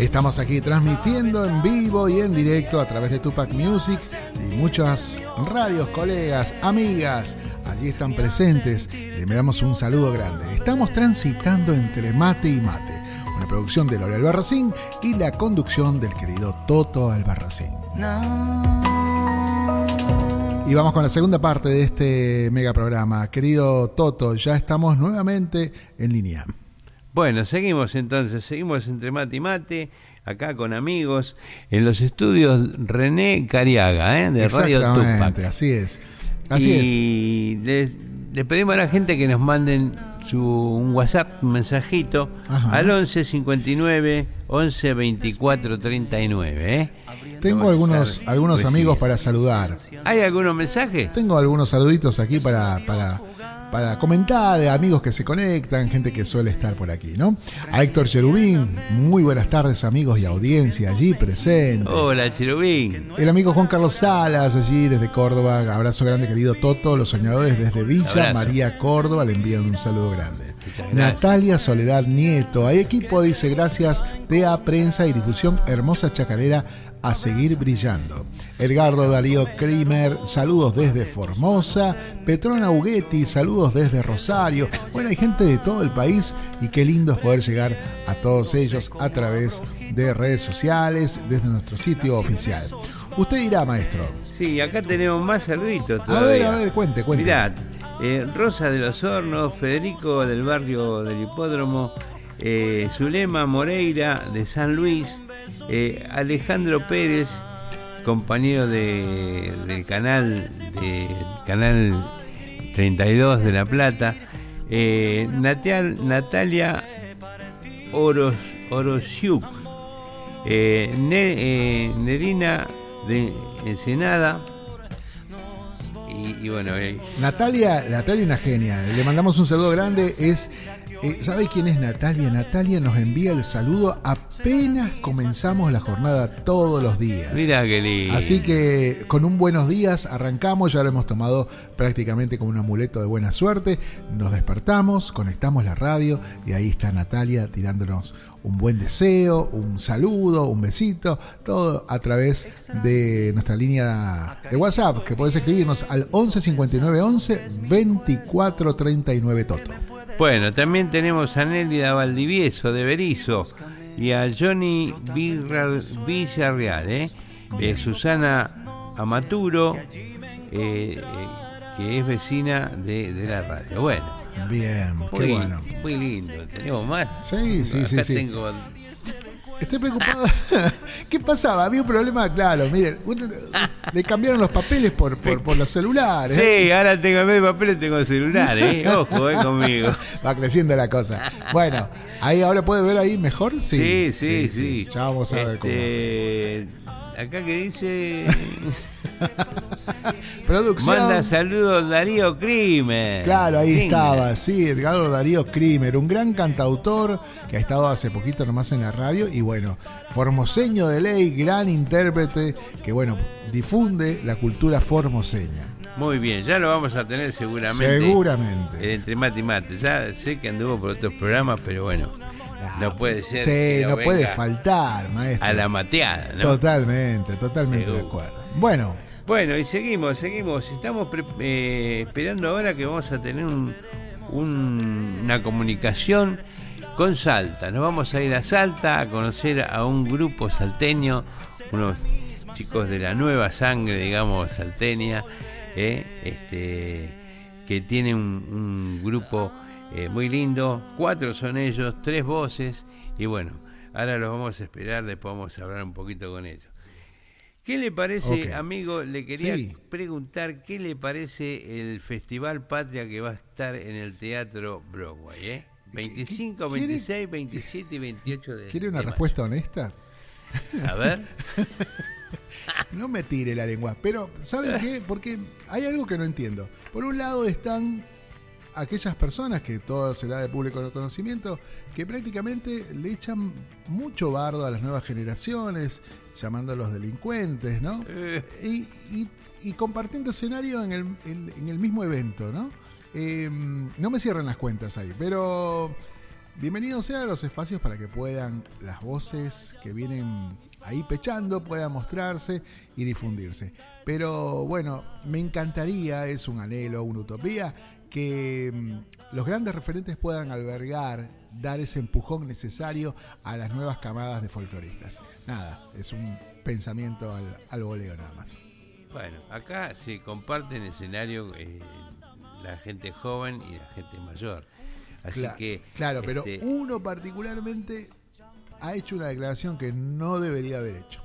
Estamos aquí transmitiendo en vivo y en directo a través de Tupac Music y muchas radios, colegas, amigas, allí están presentes. Le damos un saludo grande. Estamos transitando entre mate y mate, una producción de Lore Albarracín y la conducción del querido Toto Albarracín. Y vamos con la segunda parte de este mega programa. Querido Toto, ya estamos nuevamente en línea. Bueno, seguimos entonces, seguimos entre mate y mate, acá con amigos, en los estudios René Cariaga, ¿eh? de Radio Tupac. Así es. Así es. y le, pedimos a la gente que nos manden su, un WhatsApp, un mensajito, Ajá. al 11 59 11 24 39. ¿eh? Tengo algunos, algunos amigos para saludar. ¿Hay algunos mensajes? Tengo algunos saluditos aquí para, para, para comentar, amigos que se conectan, gente que suele estar por aquí, ¿no? A Héctor Cherubín, muy buenas tardes amigos y audiencia allí presente. Hola, Cherubín. El amigo Juan Carlos Salas, allí desde Córdoba. Abrazo grande, querido Toto. Los soñadores desde Villa Abrazo. María Córdoba le envían un saludo grande. Natalia Soledad Nieto. Hay equipo, dice, gracias, TEA Prensa y Difusión Hermosa Chacarera a seguir brillando. Edgardo Darío Krimer, saludos desde Formosa. Petrona Uguetti, saludos desde Rosario. Bueno, hay gente de todo el país y qué lindo es poder llegar a todos ellos a través de redes sociales, desde nuestro sitio oficial. Usted dirá, maestro. Sí, acá tenemos más saluditos A ver, a ver, cuente, cuente. Mirá, eh, Rosa de los Hornos, Federico del barrio del Hipódromo, eh, Zulema Moreira de San Luis, eh, Alejandro Pérez, compañero de, del canal canal 32 de La Plata, eh, Natial- Natalia Oros, Orosiuk, Ne- Nerina de Ensenada, y, y bueno, eh, Natalia, Natalia una genia. Le mandamos un saludo grande. Es, eh, ¿sabe quién es Natalia? Natalia nos envía el saludo apenas comenzamos la jornada todos los días. mira que lindo. Así que con un buenos días arrancamos, ya lo hemos tomado prácticamente como un amuleto de buena suerte. Nos despertamos, conectamos la radio y ahí está Natalia tirándonos un buen deseo, un saludo, un besito, todo a través de nuestra línea de WhatsApp, que podés escribirnos al 11 59 11 24 39 Toto. Bueno, también tenemos a Nélida Valdivieso de Berizo y a Johnny Villarreal, ¿eh? Eh, Susana Amaturo, eh, eh, que es vecina de, de la radio. Bueno, Bien, qué muy, bueno. muy lindo. ¿Tenemos más? Sí, sí, sí, Acá sí. tengo- Estoy preocupado. ¿Qué pasaba? Había un problema, claro, miren, uno- le cambiaron los papeles por, por, por los celulares. ¿eh? Sí, ahora tengo en vez de papel tengo celular, ¿eh? Ojo, ¿eh? Conmigo. Va creciendo la cosa. Bueno, ahí ahora puede ver ahí mejor. Sí, Sí, sí, sí. Ya vamos a ver cómo. Este, Acá que dice. Producción. Manda saludos Darío Crimen. Claro, ahí estaba, sí, Edgardo Darío Krimer, un gran cantautor que ha estado hace poquito nomás en la radio y bueno, formoseño de ley, gran intérprete que bueno, difunde la cultura formoseña. Muy bien, ya lo vamos a tener seguramente. Seguramente. Entre mate y mate. Ya sé que anduvo por otros programas, pero bueno. No puede ser. Sí, no puede faltar, maestro. A la mateada, ¿no? Totalmente, totalmente de acuerdo. Bueno, Bueno, y seguimos, seguimos. Estamos pre- eh, esperando ahora que vamos a tener un- un- una comunicación con Salta. Nos vamos a ir a Salta a conocer a un grupo salteño, unos chicos de la nueva sangre, digamos, salteña, eh, este, que tiene un, un grupo eh, muy lindo. Cuatro son ellos, tres voces, y bueno, ahora los vamos a esperar, después vamos a hablar un poquito con ellos. ¿Qué le parece, amigo? Le quería Sí. preguntar qué le parece el Festival Patria que va a estar en el Teatro Broadway, ¿eh? 25, quiere- 26, 27 y 28 de ¿quiere una de mayo. respuesta honesta? A ver. No me tire la lengua, pero ¿saben qué? Porque hay algo que no entiendo. Por un lado están aquellas personas que todo se da de público conocimiento que prácticamente le echan mucho bardo a las nuevas generaciones, llamándolos delincuentes, ¿no? Eh. Y, y- y compartiendo escenario en el, en- en el mismo evento, ¿no? Eh, no me cierren las cuentas ahí, pero bienvenidos sean los espacios para que puedan las voces que vienen ahí pechando puedan mostrarse y difundirse. Pero bueno, me encantaría, es un anhelo, una utopía, que mm, los grandes referentes puedan albergar, dar ese empujón necesario a las nuevas camadas de folcloristas. Nada, es un pensamiento al, al voleo nada más. Bueno, acá se comparten escenario eh, la gente joven y la gente mayor. Así que. claro, pero este, uno particularmente ha hecho una declaración que no debería haber hecho.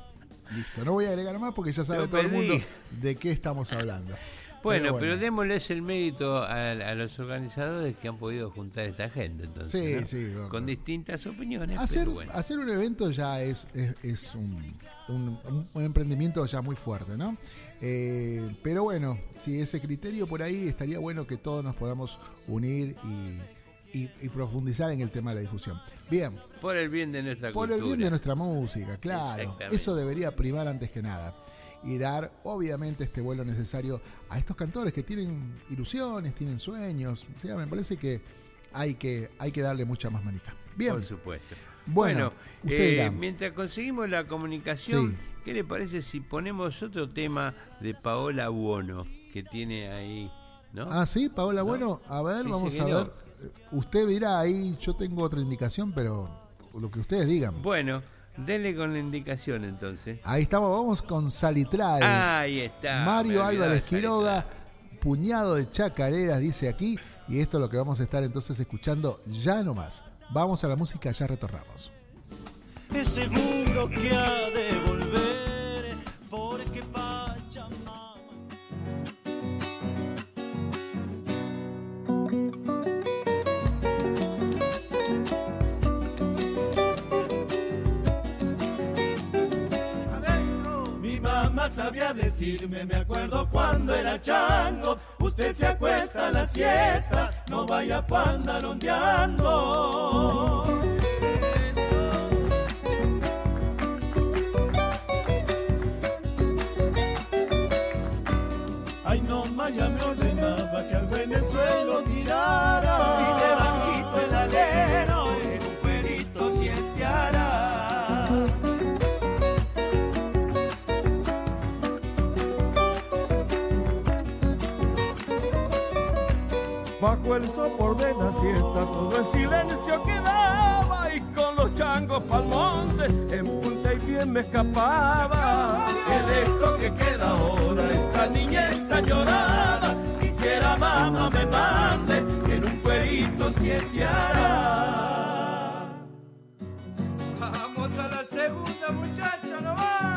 Listo, no voy a agregar más porque ya sabe Lo todo el mundo de qué estamos hablando. Bueno, pero, démosles el mérito a, a los organizadores que han podido juntar esta gente. Entonces, Sí, ¿no? sí, bueno. Con distintas opiniones. Hacer, pero bueno. hacer un evento ya es, es, es un, un- un- un emprendimiento ya muy fuerte, ¿no? Eh, pero bueno, si ese criterio por ahí estaría bueno que todos nos podamos unir y, y- y profundizar en el tema de la difusión. Bien, Por el bien de nuestra por cultura. el bien de nuestra música, claro. Eso debería primar antes que nada. Y dar, obviamente, este vuelo necesario a estos cantores que tienen ilusiones, tienen sueños. O sea, me parece que hay que, hay que darle mucha más manija. Bien. Por supuesto. Bueno, Bueno, eh, mientras conseguimos la comunicación, Sí. ¿qué le parece si ponemos otro tema de Paola Buono que tiene ahí? ¿no? Ah, sí, Paola, ¿No? bueno, a ver, Dice vamos a ver. Eh, Usted dirá ahí, yo tengo otra indicación, pero lo que ustedes digan. Bueno, denle con la indicación entonces. Ahí estamos, vamos con Salitral. Ahí está. Mario Álvarez Quiroga, puñado de chacareras, dice aquí. Y esto es lo que vamos a estar entonces escuchando ya nomás. Vamos a la música, ya retornamos. es seguro que ha de volver porque Sabía decirme, me acuerdo cuando era chango, usted se acuesta a la siesta, no vaya pa' El sopor de la siesta todo el silencio quedaba y con los changos pa'l monte, en punta y bien me escapaba. Que de esto que queda ahora, esa niñez añorada, quisiera mamá me mande en un cuerito si es de hará. Vamos a la segunda muchacha, no va.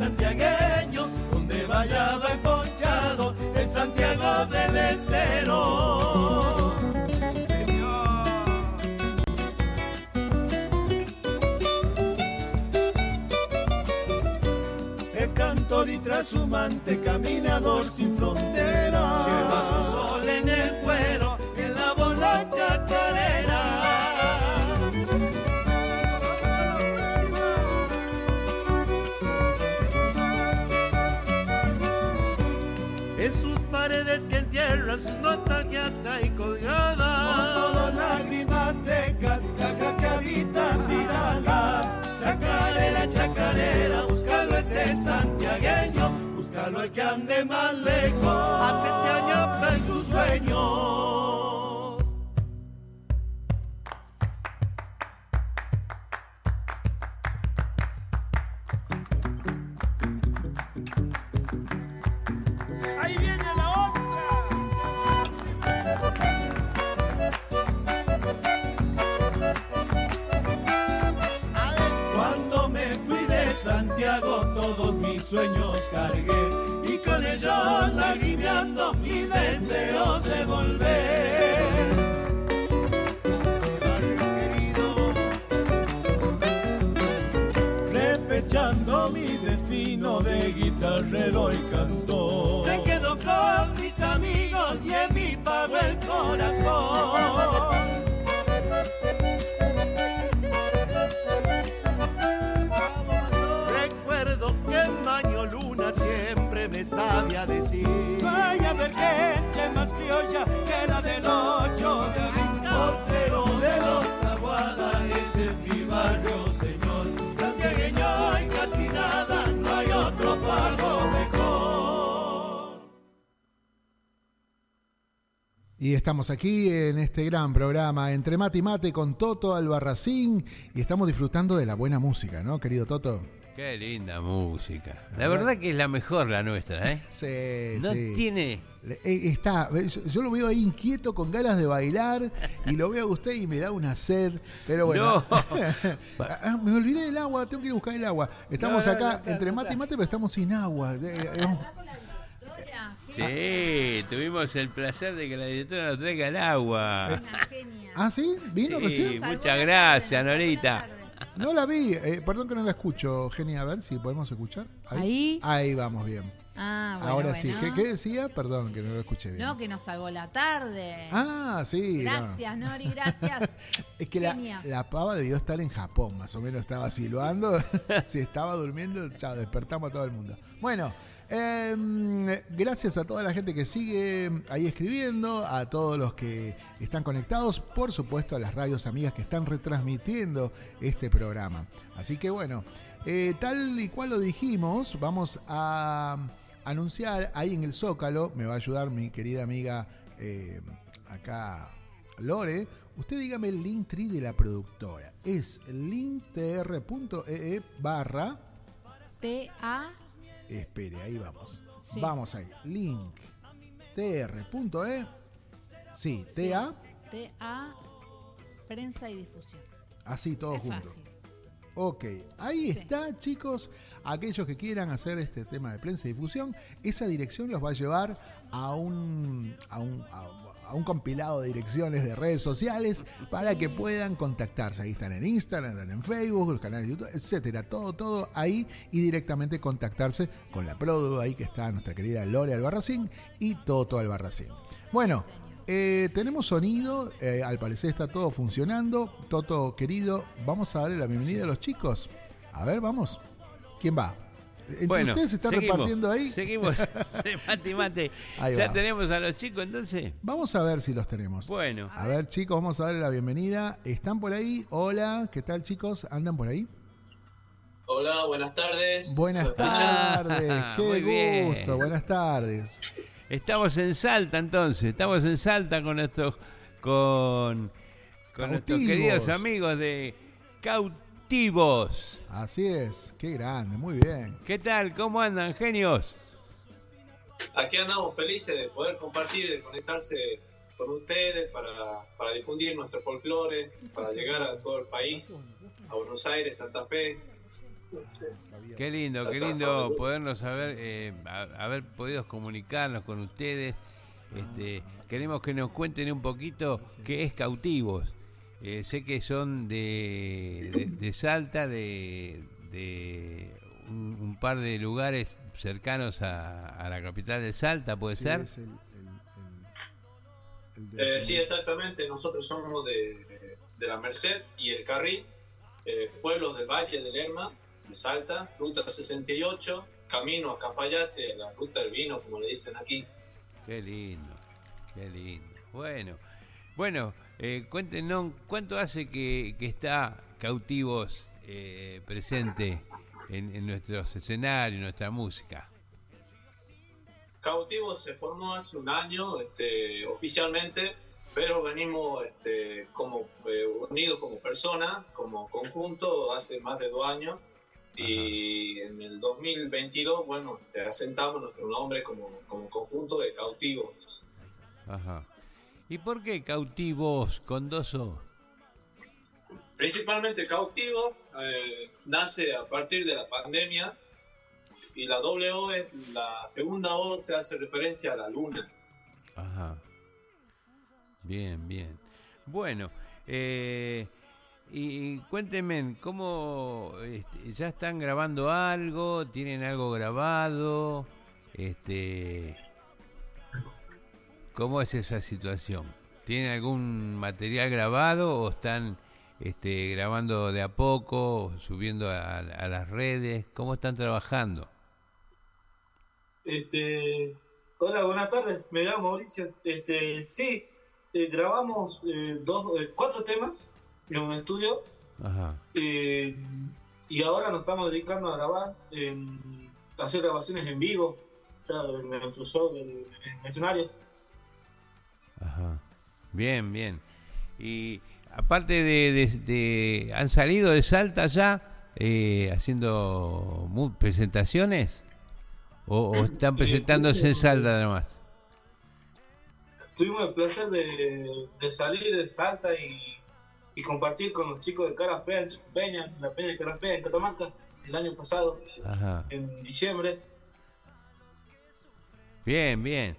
Santiagueño, donde vaya va emponchado el Santiago del Estero. Es cantor y trashumante, caminador sin frontera. Encierran sus nostalgias hay colgadas. Con todo lágrimas secas, cajas que habitan miradas. Chacarera, chacarera, búscalo ese santiagueño, búscalo el que ande más lejos. Hace años en sus sueños. Sueños cargué y con ellos lagrimeando mis deseos de volver. Querido, repechando mi destino de guitarrero y cantor. Se quedó con mis amigos y en mi pago el corazón. Y estamos aquí en este gran programa Entre Mate y Mate con Toto Albarracín y estamos disfrutando de la buena música, ¿no, querido Toto? Qué linda música. La verdad que es la mejor la nuestra, ¿eh? Sí, No sí. tiene. Eh, Está, yo, yo lo veo ahí inquieto, con ganas de bailar, y lo veo a usted y me da una sed. Pero bueno, No. Ah, me olvidé del agua, tengo que ir a buscar el agua. Estamos No, no, acá entre mate y mate, pero estamos sin agua. Sí, tuvimos el placer de que la directora nos traiga el agua. ¿Ah, sí? ¿Vino Sí, recién? muchas gracias, Norita. No la vi, eh, perdón que no la escucho, Genia, a ver si podemos escuchar. Ahí. Ahí vamos bien. Ah, bueno, Ahora sí, bueno. ¿Qué, qué decía? Perdón que no lo escuché bien. No, que nos salvó la tarde. Ah, sí. no. Gracias, Nori, gracias. Es que la, la pava debió estar en Japón, más o menos estaba silbando. si estaba durmiendo, chao, despertamos a todo el mundo. Bueno, em, gracias a toda la gente que sigue ahí escribiendo, a todos los que están conectados, por supuesto a las radios amigas que están retransmitiendo este programa. Así que bueno, eh, tal y cual lo dijimos, vamos a anunciar ahí en el Zócalo, me va a ayudar mi querida amiga eh, acá Lore, usted dígame el link tree de la productora. Es linktr.ee E barra. T-A. Espere, ahí vamos. Sí. Vamos ahí. linktr.e. Sí, TA. T-A. Prensa y difusión. Así, todo Es junto. fácil. Ok, ahí está, chicos. Aquellos que quieran hacer este tema de prensa y difusión, esa dirección los va a llevar a un, a un, a- un compilado de direcciones de redes sociales para que puedan contactarse. Ahí están en Instagram, están en Facebook, los canales de YouTube, etcétera. Todo, todo ahí y directamente contactarse con la Produ, ahí que está nuestra querida Lore Albarracín y Toto Albarracín. Bueno. Eh, tenemos sonido, eh, al parecer está todo funcionando. Toto, querido, vamos a darle la bienvenida a los chicos. A ver, vamos. ¿Quién va? Entre Bueno, ustedes se están seguimos, repartiendo ahí. Seguimos. mate, mate. Ahí ¿Ya va. tenemos a los chicos entonces? Vamos a ver si los tenemos. Bueno. A ver, chicos, vamos a darle la bienvenida. ¿Están por ahí? Hola, ¿qué tal, chicos? ¿Andan por ahí? Hola, buenas tardes. Buenas tardes, qué muy bien. gusto, buenas tardes. Estamos en Salta entonces, estamos en Salta con nuestros con, con nuestros Cautivos. queridos amigos de Cautivos. Así es, qué grande, muy bien. ¿Qué tal? ¿Cómo andan, genios? Aquí andamos felices de poder compartir, de conectarse con ustedes para, para difundir nuestro folclore, para llegar a todo el país, a Buenos Aires, Santa Fe. Qué lindo, qué lindo podernos haber, eh, haber podido comunicarnos con ustedes. Este, queremos que nos cuenten un poquito qué es Cautivos. Eh, sé que son de, de, de Salta, de, de un, un par de lugares cercanos a, a la capital de Salta, ¿puede Sí, ser? es el- el- el de- Eh, sí, exactamente, nosotros somos de, de la Merced y el Carril, eh, pueblos del Valle del Lerma, de Salta, ruta 68, camino a Cafayate, la ruta del vino, como le dicen aquí. Qué lindo, qué lindo. Bueno, bueno, eh, cuéntenos cuánto hace que, que está Cautivos eh, presente en, en nuestros escenarios, nuestra música. Cautivo se formó hace un año este, oficialmente, pero venimos este, como eh, unidos como personas, como conjunto, hace más de dos años. Y en el 2022, bueno, este, asentamos nuestro nombre como, como conjunto de cautivos. Ajá. ¿Y por qué Cautivos con dos O? Principalmente cautivo, eh, nace a partir de la pandemia y la doble O es la segunda O se hace referencia a la luna. Ajá. Bien, bien. Bueno, eh, y, y cuéntenme, ¿cómo este, ya están grabando algo? ¿Tienen algo grabado? Este, ¿Cómo es esa situación? ¿Tienen algún material grabado o están este, grabando de a poco, subiendo a, a las redes? ¿Cómo están trabajando? Este, hola, buenas tardes. Me llamo Mauricio. Este, sí, eh, grabamos eh, dos, eh, cuatro temas en un estudio Ajá. y ahora nos estamos dedicando a grabar, en hacer grabaciones en vivo, o sea, en nuestro show en, en escenarios. Ajá. Bien, bien. Y aparte de, de- de- ¿Han salido de Salta ya eh, haciendo presentaciones? ¿O, o están presentándose en Salta nada más? Tuvimos el placer de, de salir de Salta y, y compartir con los chicos de Cara Fea en su peña, la peña de Cara Fea en Catamarca, el año pasado, Ajá. en diciembre. Bien, bien.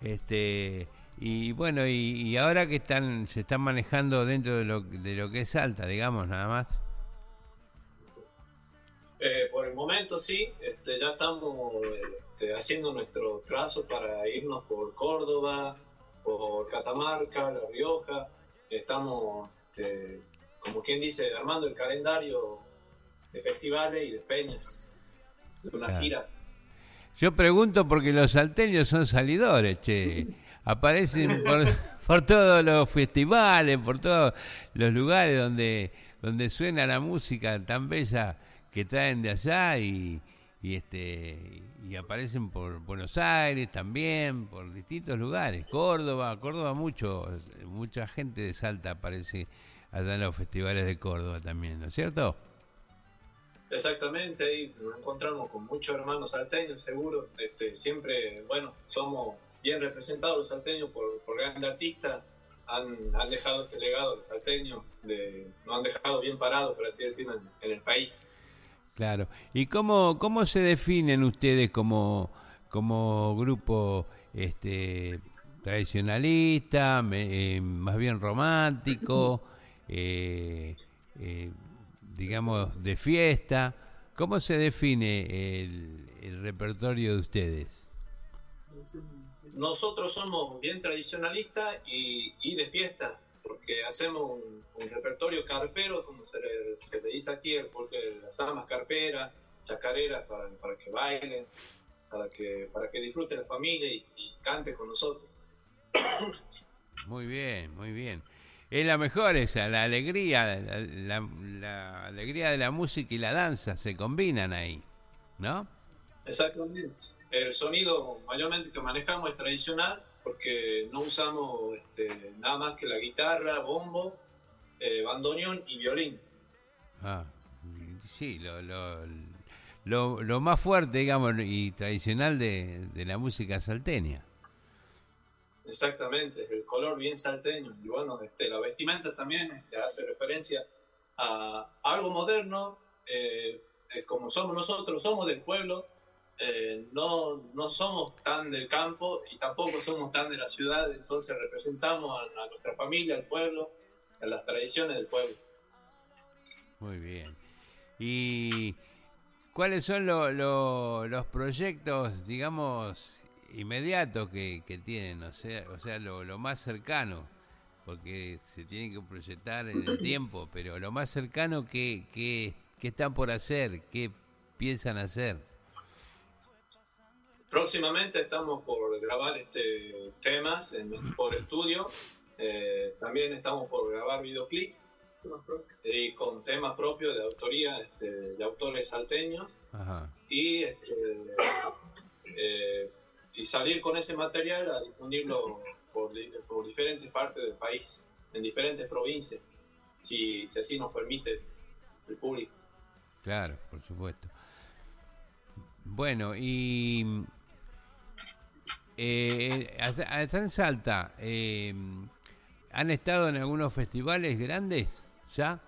Este y bueno, y, y ahora que están se están manejando dentro de lo, de lo que es Salta, digamos, nada más. Eh, por el momento sí, este, ya estamos este, haciendo nuestro trazo para irnos por Córdoba, por Catamarca, La Rioja. Estamos, este, como quien dice, armando el calendario de festivales y de peñas, de una Claro. gira. Yo pregunto porque los salteños son salidores, che. Aparecen por, por todos los festivales, por todos los lugares donde, donde suena la música tan bella que traen de allá y, y este y aparecen por Buenos Aires también, por distintos lugares. Córdoba, Córdoba mucho, mucha gente de Salta aparece allá en los festivales de Córdoba también, ¿no es cierto? Exactamente, ahí nos encontramos con muchos hermanos salteños, seguro. Este, siempre, bueno, somos bien representados los salteños por, por grandes artistas. Han, han dejado este legado los salteños, de, nos han dejado bien parados, por así decirlo, en, en el país. Claro. ¿Y cómo, cómo se definen ustedes como, como grupo este, tradicionalista, me- eh, más bien romántico, eh, eh, digamos, de fiesta? ¿Cómo se define el, el repertorio de ustedes? Nosotros somos bien tradicionalistas y, y de fiesta, porque hacemos un, un repertorio carpero, como se le, se le dice aquí, porque las amas carperas, chacareras para, para que bailen, para que, para que disfrute la familia y, y cante con nosotros. Muy bien, muy bien. Es la mejor esa, la alegría, la, la- la alegría de la música y la danza se combinan ahí, ¿no? Exactamente. El sonido mayormente que manejamos es tradicional porque no usamos este, nada más que la guitarra, bombo, eh, bandoneón y violín. Ah, sí, lo, lo, lo, lo más fuerte, digamos, y tradicional de, de la música salteña. Exactamente, el color bien salteño. Y bueno, este, la vestimenta también este, hace referencia a algo moderno, eh, es como somos nosotros, somos del pueblo, eh, no, no somos tan del campo y tampoco somos tan de la ciudad, entonces representamos a, nuestra familia, al pueblo, a las tradiciones del pueblo. Muy bien. ¿Y cuáles son lo- lo- los proyectos, digamos, inmediatos que, que tienen? O sea, o sea lo, lo más cercano, porque se tienen que proyectar en el tiempo, pero lo más cercano que, que, que están por hacer, qué piensan hacer. Próximamente estamos por grabar este temas en, por estudio. Eh, también estamos por grabar videoclips y con temas propios de autoría este, de autores salteños Ajá. y este, eh, y salir con ese material a difundirlo por, por diferentes partes del país, en diferentes provincias, si, si así nos permite el público. Claro, por supuesto. Bueno, y eh, allá allá en Salta, eh, ¿han estado en algunos festivales grandes ya?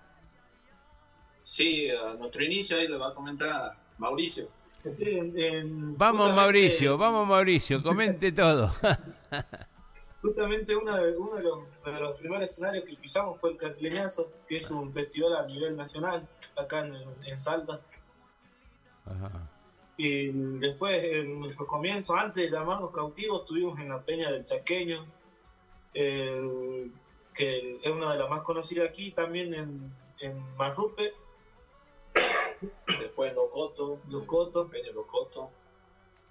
Sí, a nuestro inicio ahí le va a comentar Mauricio. Sí, en- en- Vamos justamente- Mauricio, vamos Mauricio, comente todo. Justamente uno de, uno de los, de los primeros escenarios que pisamos fue el Carleñazo, que es un festival a nivel nacional acá en, en Salta. Ajá. Y después, en nuestro comienzo, antes de llamarnos cautivos, estuvimos en la Peña del Chaqueño, que es una de las más conocidas aquí, también en, en Marrupe, Después Locoto, Locoto. Peña Locoto.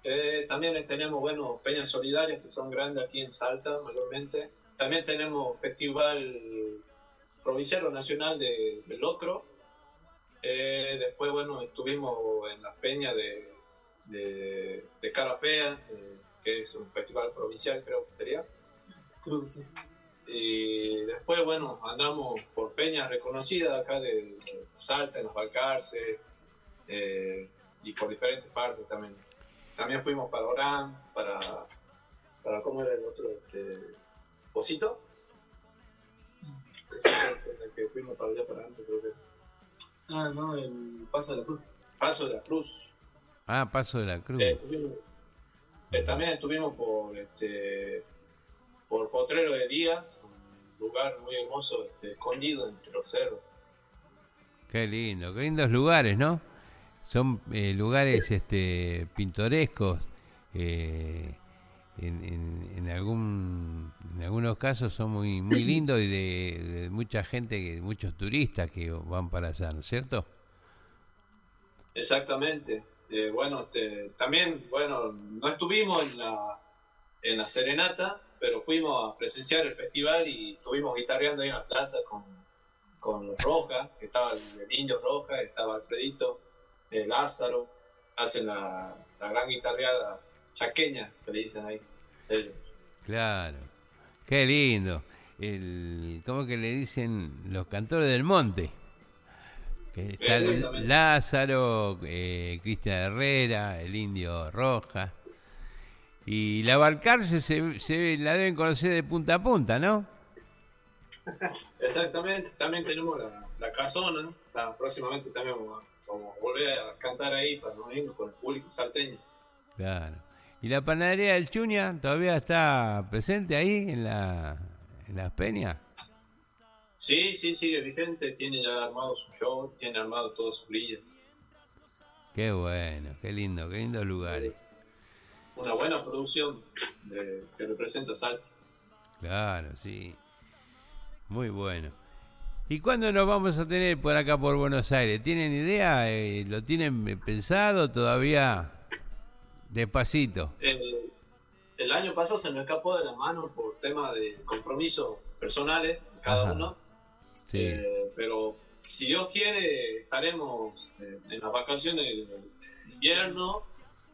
Eh, también tenemos, bueno, peñas solidarias que son grandes aquí en Salta, mayormente. También tenemos Festival Provincial o Nacional de, de Locro. Eh, después, bueno, estuvimos en la peña de, de, de Cara Fea, eh, que es un festival provincial, creo que sería. Y después, bueno, andamos por peñas reconocidas acá de, de Salta, en los Balcarces, eh, y por diferentes partes también. También fuimos para Orán, para, para ¿cómo era el otro? Este, Posito. El que fuimos para allá para antes, creo que. Ah, no, el Paso de la Cruz. Paso de la Cruz. Ah, Paso de la Cruz. Eh, estuvimos- eh, también estuvimos por este por Potrero de Díaz, un lugar muy hermoso, este, escondido entre los cerros. Qué lindo, qué lindos lugares, ¿no? Son eh, lugares este, pintorescos. eh, en, en- en algún, en algunos casos son muy muy lindos y de, de mucha gente, que- muchos turistas que van para allá, ¿no es cierto? Exactamente. Eh, bueno, este, también, bueno, no estuvimos en la, en la serenata, pero fuimos a presenciar el festival y estuvimos guitarreando ahí en la plaza con, con los Rojas, que estaba el, el Indio Roja, estaba Alfredito, el Lázaro, hacen la, la gran guitarreada chaqueña, que le dicen ahí. Claro, qué lindo. El, ¿Cómo que le dicen los cantores del monte? Que está. Lázaro, eh, Cristian Herrera, el Indio Roja. Y la Balcarce se, se la deben conocer de punta a punta, ¿no? Exactamente, también tenemos la, la casona, ¿no? La- próximamente también vamos a, vamos a volver a cantar ahí para unirnos con el público salteño. Claro. ¿Y la panadería del Chuña todavía está presente ahí en, la, en las peñas? Sí, sí, sigue vigente, tiene ya armado su show, tiene armado todo su brilla. Qué bueno, qué lindo, qué lindos lugares. Una buena producción de- que representa Salta. Claro, sí. Muy bueno. ¿Y cuándo nos vamos a tener por acá por Buenos Aires? ¿Tienen idea? Eh, ¿Lo tienen pensado todavía? Despacito. El, el año pasado se nos escapó de la mano por tema de compromisos personales, cada Ajá. uno. Sí. Eh, pero si Dios quiere, estaremos eh, en las vacaciones de invierno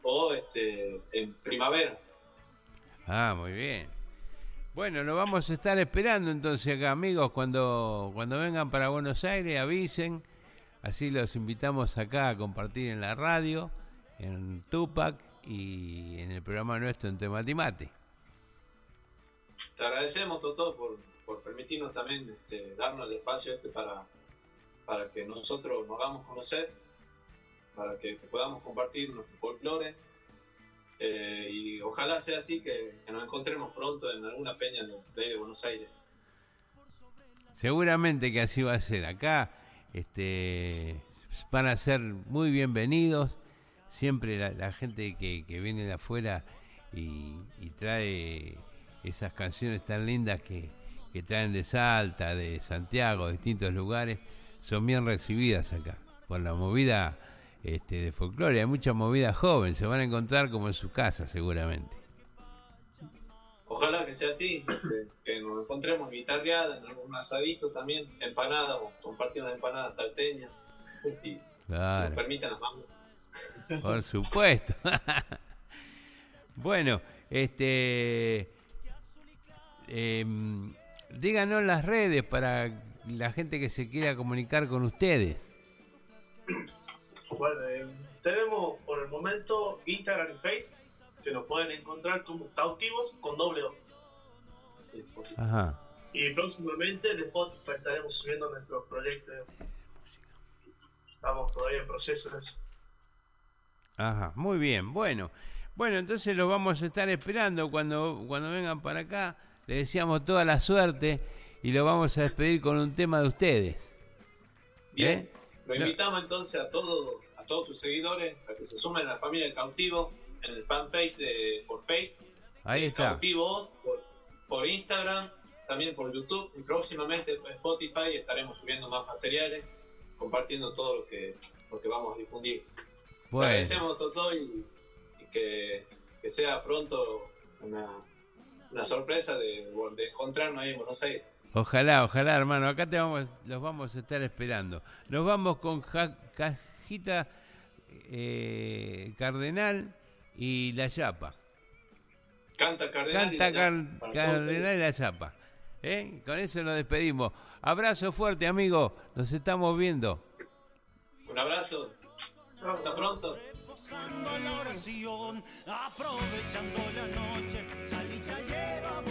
o este, en primavera. Ah, muy bien. Bueno, lo vamos a estar esperando entonces acá, amigos, cuando, cuando vengan para Buenos Aires, avisen. Así los invitamos acá a compartir en la radio, en Tupac y en el programa nuestro en Tematimate. Te agradecemos, Toto, por, por permitirnos también este, darnos el espacio este para, para que nosotros nos hagamos conocer, para que podamos compartir nuestro folclore. eh, y ojalá sea así que, nos encontremos pronto en alguna peña de, de Buenos Aires. Seguramente que así va a ser. Acá este, van a ser muy bienvenidos. Siempre la, gente que, que viene de afuera y trae esas canciones tan lindas que, que traen de Salta, de Santiago, de distintos lugares, son bien recibidas acá. Por la movida este, de folclore, hay mucha movida joven, se van a encontrar como en su casa seguramente. Ojalá que sea así, que, que nos encontremos guitarreada, en algún asadito también, empanada o compartir una empanada salteña, si, si Claro. nos permiten las manos. Por supuesto. bueno, este. em, díganos las redes para la gente que se quiera comunicar con ustedes. Bueno, eh, tenemos por el momento Instagram y Facebook, que nos pueden encontrar como cautivos con doble O. Ajá. Y próximamente en Spotify estaremos subiendo nuestros proyectos. Estamos todavía en proceso de eso. Ajá, muy bien. Bueno, bueno, entonces los vamos a estar esperando cuando, cuando vengan para acá. Les deseamos toda la suerte y lo vamos a despedir con un tema de ustedes. Bien, ¿Eh? lo invitamos entonces a todos a todos tus seguidores a que se sumen a la familia del cautivo en el fanpage de por Face, Ahí está. cautivos, por, por Instagram, también por YouTube y próximamente por Spotify estaremos subiendo más materiales, compartiendo todo lo que, lo que vamos a difundir. Bueno. Agradecemos Toto y, y que, que sea pronto una, una sorpresa de, de encontrarnos ahí en Buenos Aires. Ojalá, ojalá, hermano. Acá te vamos, los vamos a estar esperando. Nos vamos con Ja- Cajita eh, Cardenal y La Chapa. Canta Cardenal. y Canta la- Car- Cardenal y La Chapa. ¿Eh? Con eso nos despedimos. Abrazo fuerte, amigo. Nos estamos viendo. Un abrazo. Hasta pronto. Posando la oración, aprovechando la noche, salí chayero a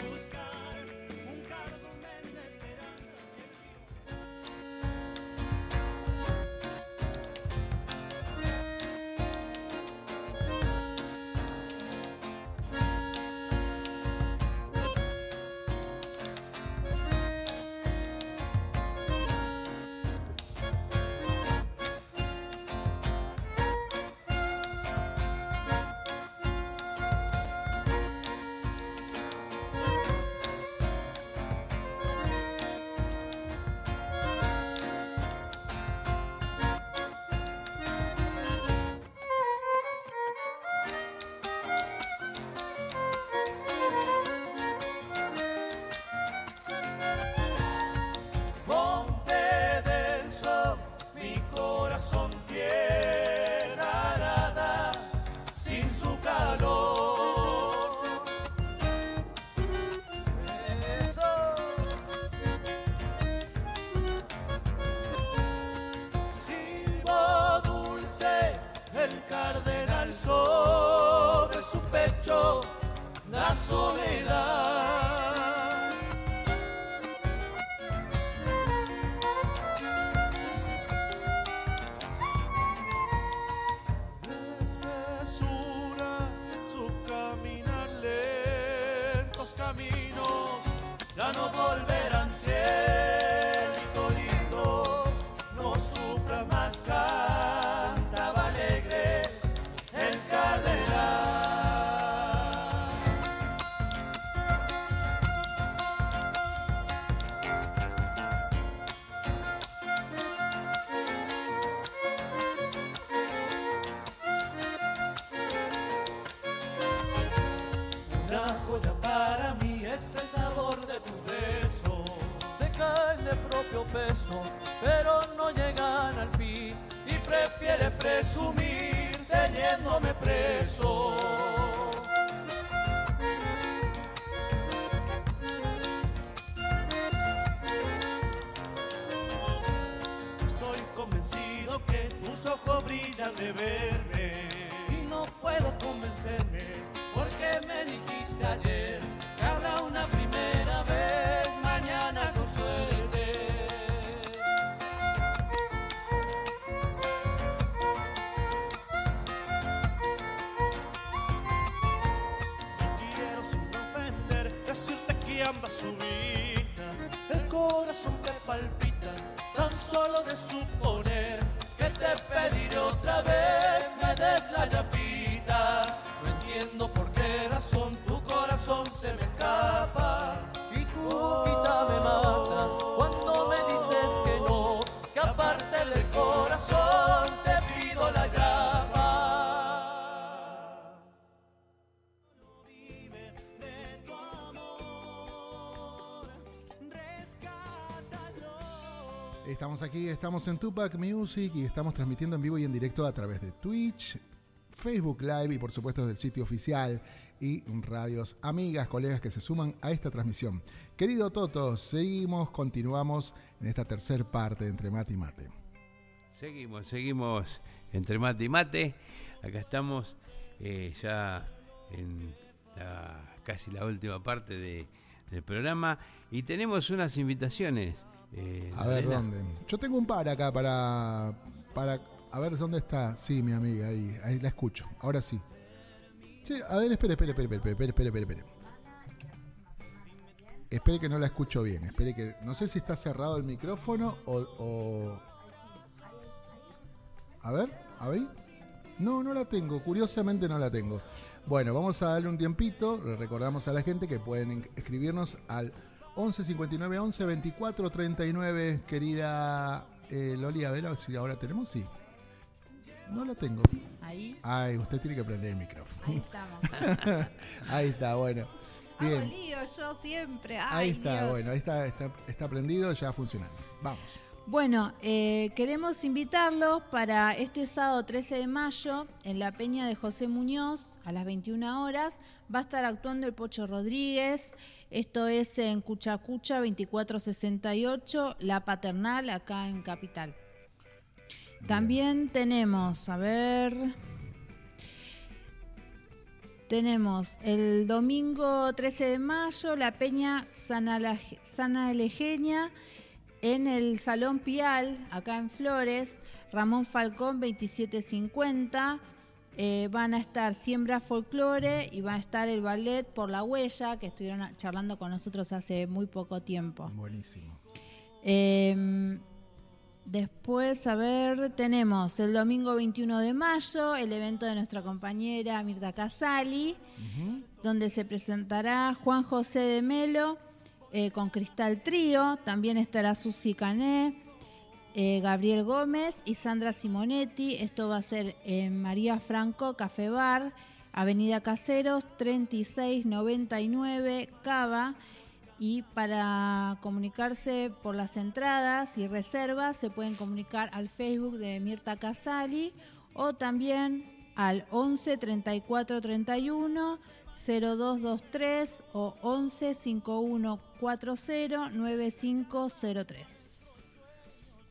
Aquí, estamos en Tupac Music y estamos transmitiendo en vivo y en directo a través de Twitch, Facebook Live y por supuesto del sitio oficial y radios amigas, colegas que se suman a esta transmisión. Querido Toto, seguimos, continuamos en esta tercer parte de entre mate y mate. Seguimos, seguimos entre mate y mate. Acá estamos eh, ya en la- casi la última parte de- del programa y tenemos unas invitaciones. Eh, a ver, ¿dónde? Yo tengo un par acá para, para. A ver, ¿dónde está? Sí, mi amiga, ahí, ahí la escucho. Ahora sí. Sí, a ver, espere, espere, espere, espere, espere, espere, espere. Espere que no la escucho bien. Espere que. No sé si está cerrado el micrófono o. o... A ver, a ver. No, no la tengo. Curiosamente no la tengo. Bueno, vamos a darle un tiempito. Le recordamos a la gente que pueden escribirnos al 11 59 11 24 39. Querida eh, Loli, a ver si ahora tenemos. Sí. No la tengo. Ahí. Ay, usted tiene que prender el micrófono. Ahí estamos. Ahí está, bueno. Hago Bien. lío yo siempre. Ay, Ahí está, Dios. bueno, ahí está, está, está prendido, ya funcionando. Vamos. Bueno, eh, queremos invitarlos para este sábado 13 de mayo en la Peña de José Muñoz a las 21 horas. Va a estar actuando el Pocho Rodríguez. Esto es en Cuchacucha 2468, La Paternal, acá en Capital. También tenemos, a ver. Tenemos el domingo 13 de mayo la Peña Sana, la- Sana Elegeña en el Salón Pial, acá en Flores, Ramón Falcón 2750. Eh, van a estar Siembra Folclore y va a estar el ballet Por la Huella, que estuvieron charlando con nosotros hace muy poco tiempo. Buenísimo. Eh, después, a ver, tenemos el domingo 21 de mayo el evento de nuestra compañera Mirta Casali, donde se presentará Juan José de Melo eh, con Cristal Trío. También estará Susi Cané, eh, Gabriel Gómez y Sandra Simonetti. Esto va a ser en María Franco Café Bar, Avenida Caseros 3699 Cava. Y para comunicarse por las entradas y reservas se pueden comunicar al Facebook de Mirta Casali o también al 11 34 31 0223 o 11 5140 9503.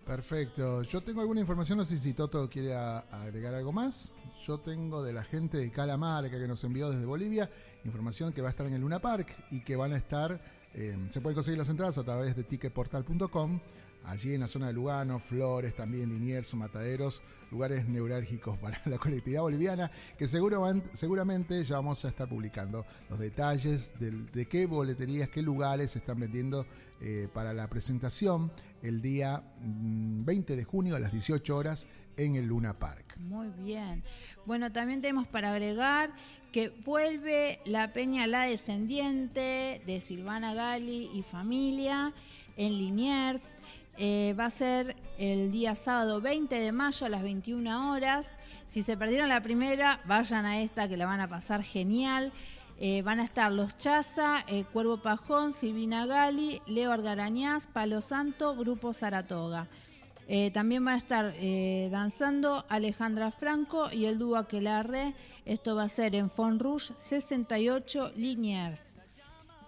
Perfecto. Yo tengo alguna información, no sé si Toto quiere agregar algo más. Yo tengo de la gente de Calamarca que nos envió desde Bolivia información que va a estar en el Luna Park y que van a estar, eh, se pueden conseguir las entradas a través de ticketportal.com. Allí en la zona de Lugano, Flores, también Liniers, Mataderos, lugares neurálgicos para la colectividad boliviana, que seguramente ya vamos a estar publicando los detalles de qué boleterías, qué lugares están vendiendo eh, para la presentación el día mm, 20 de junio a las 18 horas en el Luna Park. Muy bien. Bueno, también tenemos para agregar que vuelve la Peña La Descendiente de Silvana Gali y familia en Liniers. Eh, va a ser el día sábado 20 de mayo a las 21 horas. Si se perdieron la primera, vayan a esta que la van a pasar genial. Eh, van a estar Los Chaza, eh, Cuervo Pajón, Silvina Gali, Leo Argarañaz, Palo Santo, Grupo Saratoga. También van a estar danzando Alejandra Franco y el dúo Aquelarre. Esto va a ser en Font Rouge 68 Liniers.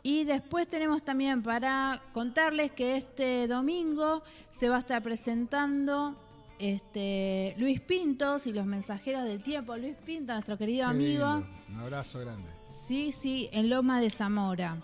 Y después tenemos también para contarles que este domingo se va a estar presentando este Luis Pintos y los mensajeros del tiempo. Luis Pinto, nuestro querido Qué amigo. lindo. Un abrazo grande. Sí, sí, en Loma de Zamora.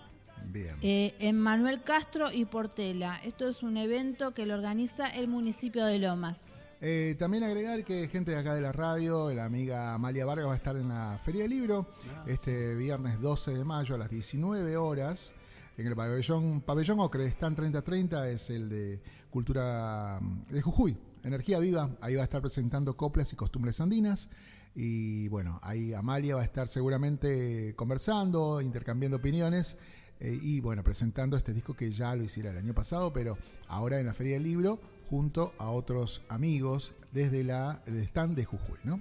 Bien. Eh, en Manuel Castro y Portela. Esto es un evento que lo organiza el municipio de Lomas. Eh, también agregar que gente de acá de la radio, la amiga Amalia Vargas va a estar en la Feria del Libro este viernes 12 de mayo a las 19 horas en el pabellón, pabellón Ocre, están 3030, es el de Cultura mm, de Jujuy, Energía Viva, ahí va a estar presentando coplas y costumbres andinas. Y bueno, ahí Amalia va a estar seguramente conversando, intercambiando opiniones eh, y bueno, presentando este disco que ya lo hiciera el año pasado, pero ahora en la Feria del Libro, junto a otros amigos desde la stand de Jujuy, ¿no?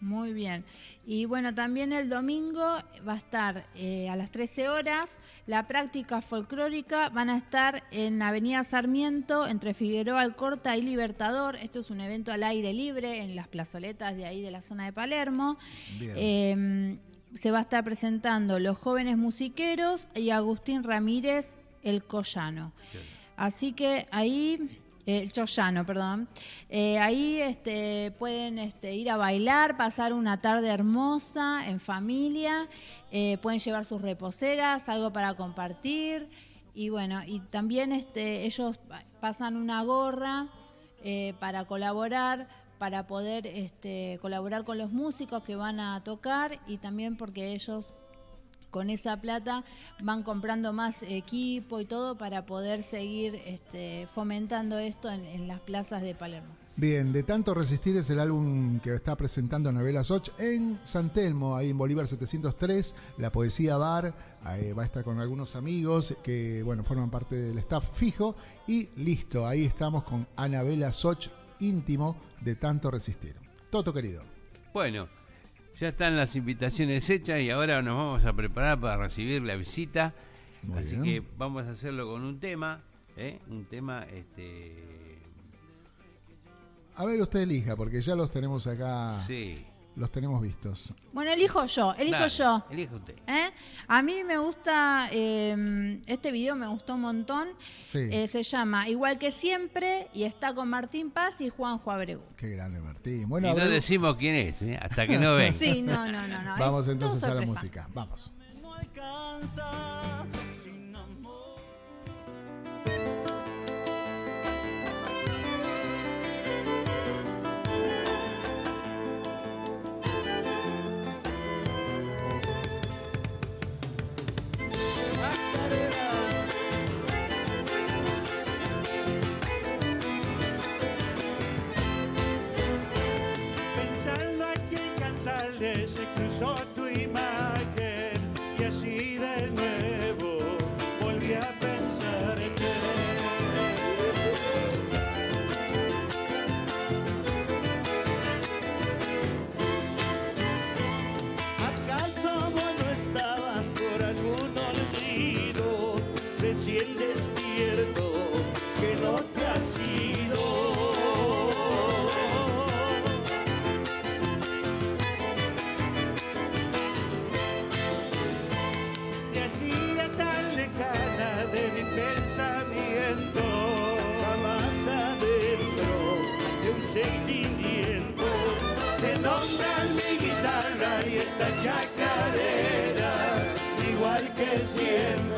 Muy bien. Y bueno, también el domingo va a estar eh, a las 13 horas la práctica folclórica. Van a estar en Avenida Sarmiento, entre Figueroa, Alcorta y Libertador. Esto es un evento al aire libre en las plazoletas de ahí de la zona de Palermo. Bien. Eh, se va a estar presentando Los Jóvenes Musiqueros y Agustín Ramírez, el Collano. Así que ahí, el Choyano, perdón. Eh, ahí este, pueden este, ir a bailar, pasar una tarde hermosa en familia. eh, pueden llevar sus reposeras, algo para compartir. Y bueno, y también este, ellos pa- pasan una gorra eh, para colaborar, para poder este, colaborar con los músicos que van a tocar y también porque ellos con esa plata van comprando más equipo y todo para poder seguir este, fomentando esto en, en las plazas de Palermo. Bien, de tanto resistir es el álbum que está presentando Novela Soch en San Telmo, ahí en Bolívar 703, la Poesía Bar, ahí va a estar con algunos amigos que, bueno, forman parte del staff fijo y listo, ahí estamos con Anabela Soch, íntimo de tanto resistir. Toto querido. Bueno, ya están las invitaciones hechas y ahora nos vamos a preparar para recibir la visita. Muy Así bien. que vamos a hacerlo con un tema, ¿eh? un tema, este, A ver, usted elija, porque ya los tenemos acá, sí. Los tenemos vistos. Bueno, elijo yo, elijo Dale, yo. Elija usted. ¿Eh? A mí me gusta, eh, este video me gustó un montón. Sí. Eh, se llama Igual que siempre y está con Martín Paz y Juanjo Abregu. Qué grande Martín. y Bueno, no Abreu, decimos quién es, ¿eh? hasta que no venga. Sí, no, no, no. no. vamos es entonces a la música, vamos. no alcanza sin amor. Siempre,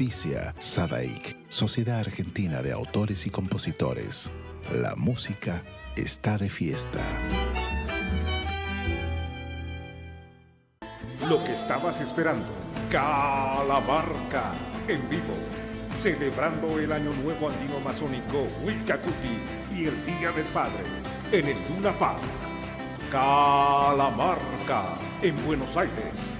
Auspicia Sadaik, Sociedad Argentina de Autores y Compositores. La música está de fiesta. Lo que estabas esperando. Calamarca en vivo. Celebrando el Año Nuevo Andino Masónico Huilcacuti y el Día del Padre en el Luna Park. Calamarca en Buenos Aires.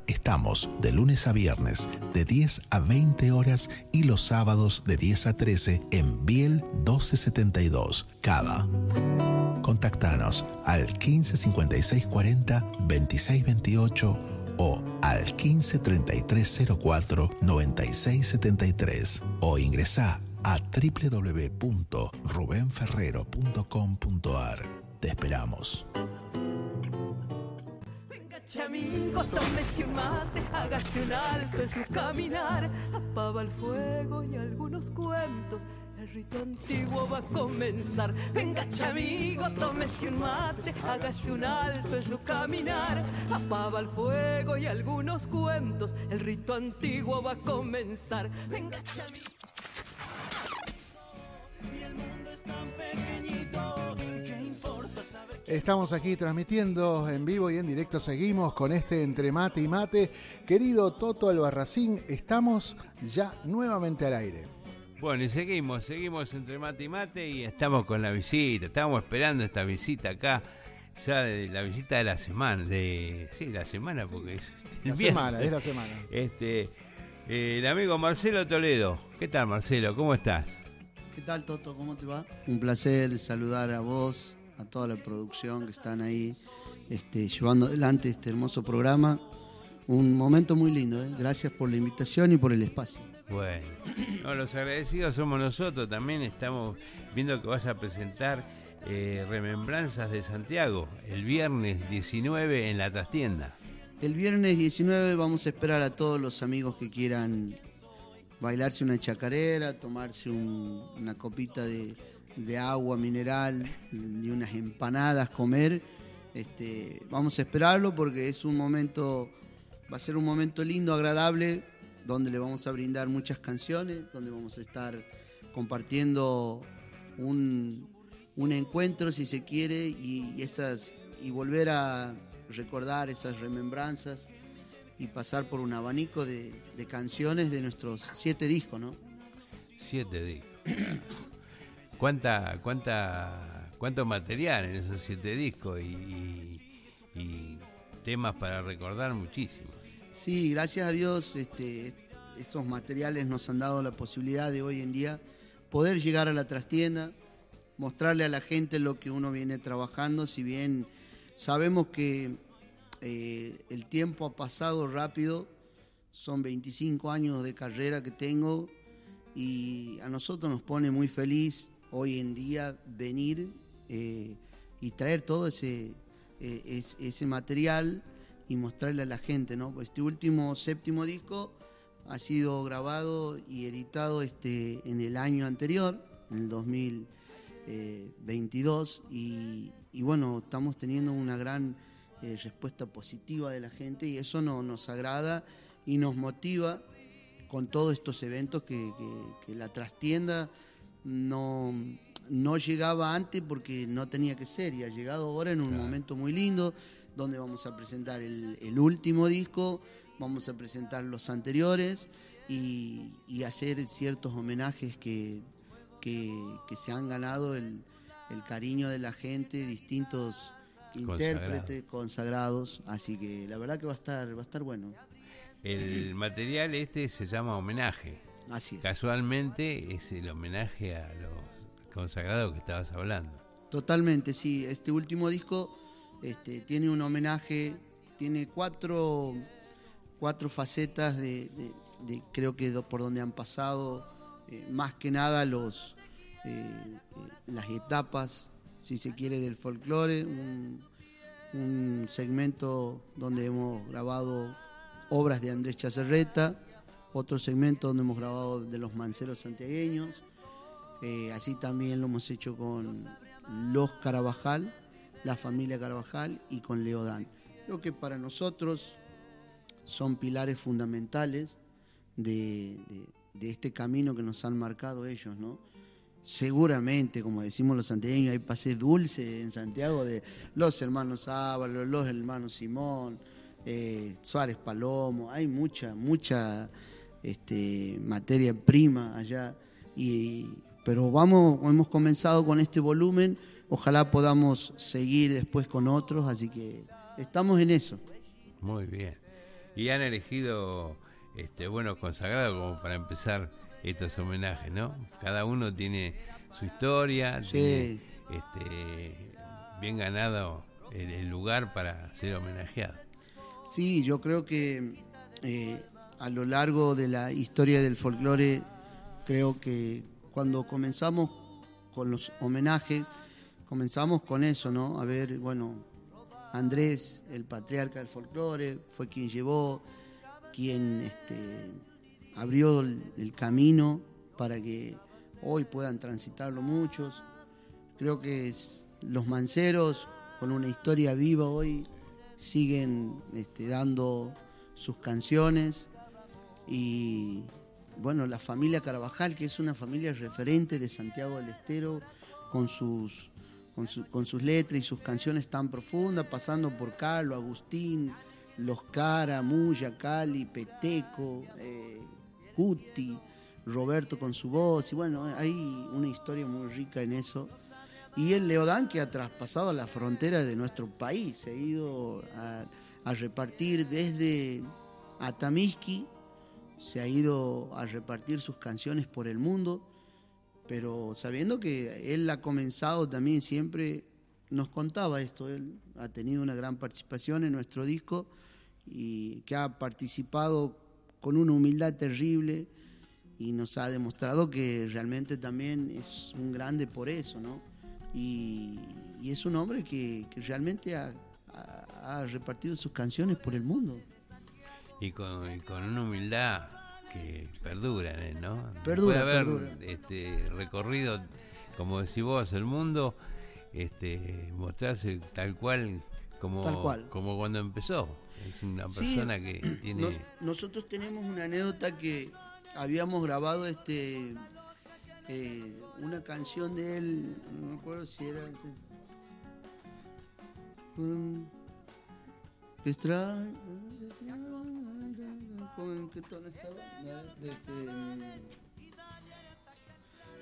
Estamos de lunes a viernes de 10 a 20 horas y los sábados de 10 a 13 en Biel 1272, Cava. Contactanos al 15 56 40 26 28 o al 15 33 04 96 73 o ingresa a www.rubenferrero.com.ar. Te esperamos. Amigo, tómese un mate, hágase un alto en su caminar, apaga el fuego y algunos cuentos. El rito antiguo va a comenzar. Venga, amigo, tómese un mate, hágase un alto en su caminar, apaga el fuego y algunos cuentos. El rito antiguo va a comenzar. Venga, amigo. Y el mundo es tan pequeñito, ¿qué importa saber Estamos aquí transmitiendo en vivo y en directo. Seguimos con este entre mate y mate. Querido Toto Albarracín, estamos ya nuevamente al aire. Bueno, y seguimos, seguimos entre mate y mate y estamos con la visita. Estábamos esperando esta visita acá, ya de la visita de la semana, de sí, la semana porque es La semana, es la semana. Este, eh, el amigo Marcelo Toledo. ¿Qué tal, Marcelo? ¿Cómo estás? ¿Qué tal, Toto? ¿Cómo te va? Un placer saludar a vos, a toda la producción que están ahí este, llevando adelante este hermoso programa. Un momento muy lindo, ¿eh? gracias por la invitación y por el espacio. Bueno, no, los agradecidos somos nosotros. También estamos viendo que vas a presentar eh, Remembranzas de Santiago el viernes 19 en la trastienda. El viernes 19 vamos a esperar a todos los amigos que quieran bailarse una chacarera, tomarse un- una copita de, de agua mineral y unas empanadas, comer. Este, vamos a esperarlo porque es un momento, va a ser un momento lindo, agradable, donde le vamos a brindar muchas canciones, donde vamos a estar compartiendo un, un encuentro, si se quiere, y, y esas y volver a recordar esas remembranzas y pasar por un abanico de, de canciones de nuestros siete discos, ¿no? Siete discos. ¿Cuánta, cuánta, ¿Cuánto material en esos siete discos y, temas para recordar muchísimo? Sí, gracias a Dios, este, estos materiales nos han dado la posibilidad de hoy en día poder llegar a la trastienda, mostrarle a la gente lo que uno viene trabajando, si bien sabemos que eh, el tiempo ha pasado rápido, son 25 años de carrera que tengo y a nosotros nos pone muy feliz hoy en día venir eh, y traer todo ese, eh, es- ese material y mostrarle a la gente, ¿no? Pues Este último séptimo disco ha sido grabado y editado este, en el año anterior, en el eh, 22 y, y bueno, estamos teniendo una gran eh, respuesta positiva de la gente y eso no- nos agrada y nos motiva con todos estos eventos que la trastienda no, no llegaba antes porque no tenía que ser y ha llegado ahora en un momento muy lindo donde vamos a presentar el, el último disco, vamos a presentar los anteriores y, y hacer ciertos homenajes que, que, que se han ganado el, el cariño de la gente, distintos intérpretes consagrados, así que la verdad que va a estar, va a estar bueno. El material este se llama homenaje. Así es. Casualmente es el homenaje a los consagrados que estabas hablando. Totalmente, sí. Este último disco este, tiene un homenaje, tiene cuatro, cuatro facetas de, de- de creo que por donde han pasado, eh, más que nada los eh, las etapas, si se quiere, del folclore, un, un segmento donde hemos grabado obras de Andrés Chacerreta, otro segmento donde hemos grabado de los manceros santiagueños, eh, así también lo hemos hecho con los Carabajal, la familia Carabajal y con Leodán. Creo que para nosotros son pilares fundamentales de, este camino que nos han marcado ellos, ¿no? Seguramente, como decimos los santiagueños, hay pasé dulce en Santiago de los hermanos Ábalos, los hermanos Simón, eh, Suárez Palomo, hay mucha, mucha este, materia prima allá. Y, pero vamos, hemos comenzado con este volumen, ojalá podamos seguir después con otros, así que estamos en eso. Muy bien. Y han elegido este buenos consagrados como para empezar estos homenajes, ¿no? Cada uno tiene su historia, Sí. tiene este, bien ganado el, el lugar para ser homenajeado. Sí, yo creo que eh, a lo largo de la historia del folclore, creo que cuando comenzamos con los homenajes, comenzamos con eso, ¿no? A ver, bueno, Andrés, el patriarca del folclore, fue quien llevó, quien este, abrió el, camino para que hoy puedan transitarlo muchos. Creo que los manceros, con una historia viva hoy, siguen este, dando sus canciones y bueno, la familia Carvajal, que es una familia referente de Santiago del Estero, con sus, con, su- con sus letras y sus canciones tan profundas, pasando por Carlos, Agustín, Los Cara, Muya, Cali, Peteco, eh, Cuti, Roberto con su voz, y bueno, hay una historia muy rica en eso. Y el Leodán que ha traspasado la frontera de nuestro país, se ha ido a, a repartir desde Atamisqui, se ha ido a repartir sus canciones por el mundo, pero sabiendo que él ha comenzado también siempre, nos contaba esto, él ha tenido una gran participación en nuestro disco y que ha participado con una humildad terrible y nos ha demostrado que realmente también es un grande por eso, ¿no? Y, y es un hombre que, que realmente ha, ha- ha repartido sus canciones por el mundo. Y con, y con una humildad que perdura en él, ¿no? Perdura, Puede haber perdura. Este, recorrido, como decís vos, el mundo, este, mostrarse tal cual como, Tal cual. como cuando empezó. Es una Sí, persona que tiene... nos- nosotros tenemos una anécdota que habíamos grabado este eh, una canción de él, no me acuerdo si era este, um, que extraño ¿en qué tono estaba? Este,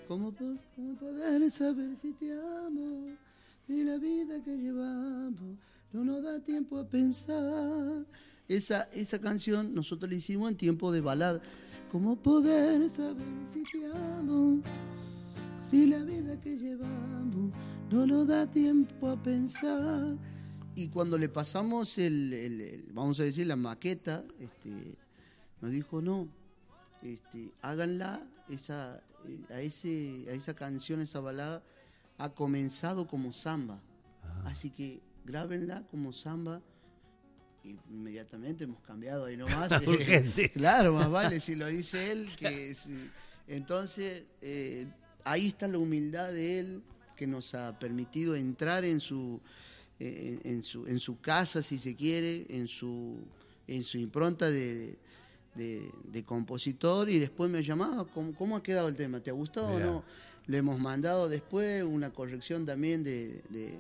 ¿Cómo, po- cómo poder saber si te amo? Si la vida que llevamos no nos da tiempo a pensar. Esa, esa canción nosotros la hicimos en tiempo de balada. ¿Cómo poder saber si te amo? Si la vida que llevamos no nos da tiempo a pensar. Y cuando le pasamos el, el- el- vamos a decir, la maqueta, este, nos dijo, no, este, háganla, esa, eh, a, ese, a esa canción, esa balada, ha comenzado como samba. Así que grábenla como samba. Y inmediatamente hemos cambiado ahí nomás. eh, claro, más vale si lo dice él. que si- Entonces, eh, ahí está la humildad de él, que nos ha permitido entrar en su, eh, en, su, en su casa, si se quiere, en su, en su impronta de, de- de compositor y después me llamaba, ¿cómo, cómo ha quedado el tema? ¿Te ha gustado Mirá. o no? Le hemos mandado después una corrección también de, de-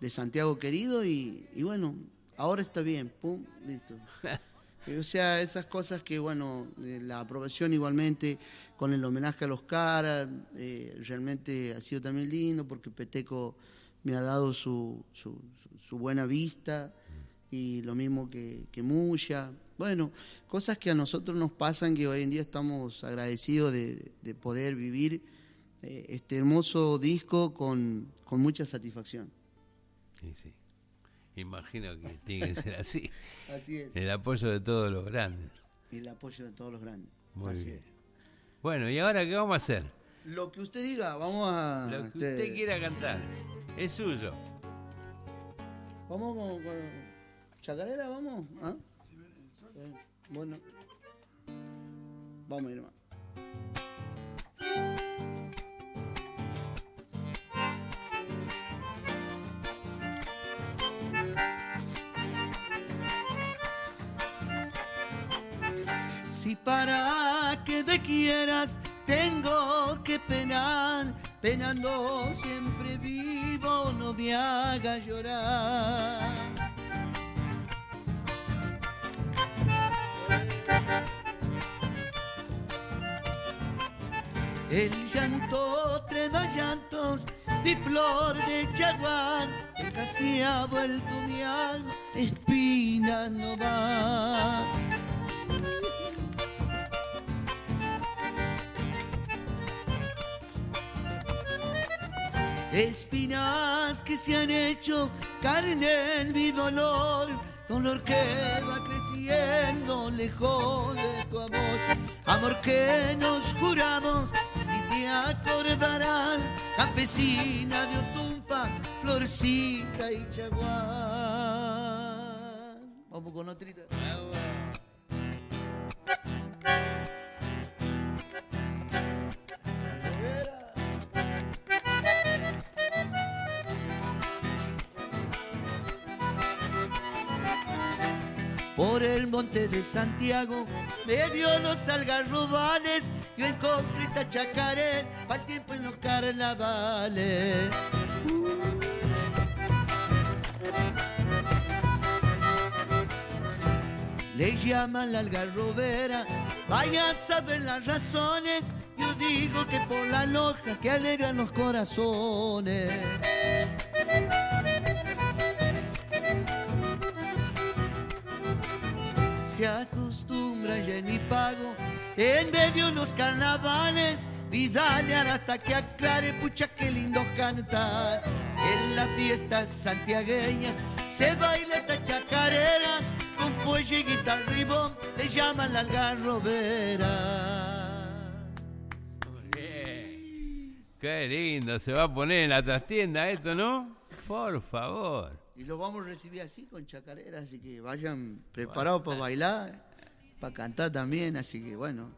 de Santiago Querido y, y bueno, ahora está bien, pum, listo. O sea, esas cosas que, bueno, eh, la aprobación igualmente con el homenaje a los caras, eh, realmente ha sido también lindo porque Peteco me ha dado su, su, su- su buena vista y lo mismo que, que Muya. Bueno, cosas que a nosotros nos pasan que hoy en día estamos agradecidos de, de poder vivir eh, este hermoso disco con, con mucha satisfacción. Sí, sí. Imagino que tiene que ser así. Así es. El apoyo de todos los grandes. Y el apoyo de todos los grandes. Muy Así bien. es. Bueno, ¿y ahora qué vamos a hacer? Lo que usted diga, vamos a... Lo que este, usted quiera cantar. Es suyo. Vamos con, con chacarera, vamos. ¿Ah? Bueno. Vamos, hermano. Si para que me quieras tengo que penar, penando siempre vivo, no me haga llorar. El llanto trema llantos, mi flor de chaguán, que casi ha vuelto mi alma, espina no va. Espinas que se han hecho carne en mi dolor, dolor que va creciendo lejos de tu amor, amor que nos juramos te acordarás, campesina de Otumpa, florcita y chaguán. Vamos con otrita. El monte de Santiago me dio los algarrobales. Yo encontré esta chacaré para el tiempo en los carnavales. Le llaman la algarrobera, vaya a saber las razones. Yo digo que por la loja que alegran los corazones. Se acostumbra ya ni pago en medio de los carnavales vidalear hasta que aclare pucha qué lindo cantar en la fiesta santiagueña se baila esta chacarera con fuelle y guitarra le llaman la algarrobera Qué lindo, se va a poner en la trastienda esto, ¿no? Por favor. Y lo vamos a recibir así con chacarera así que vayan preparados para bailar para cantar también así que bueno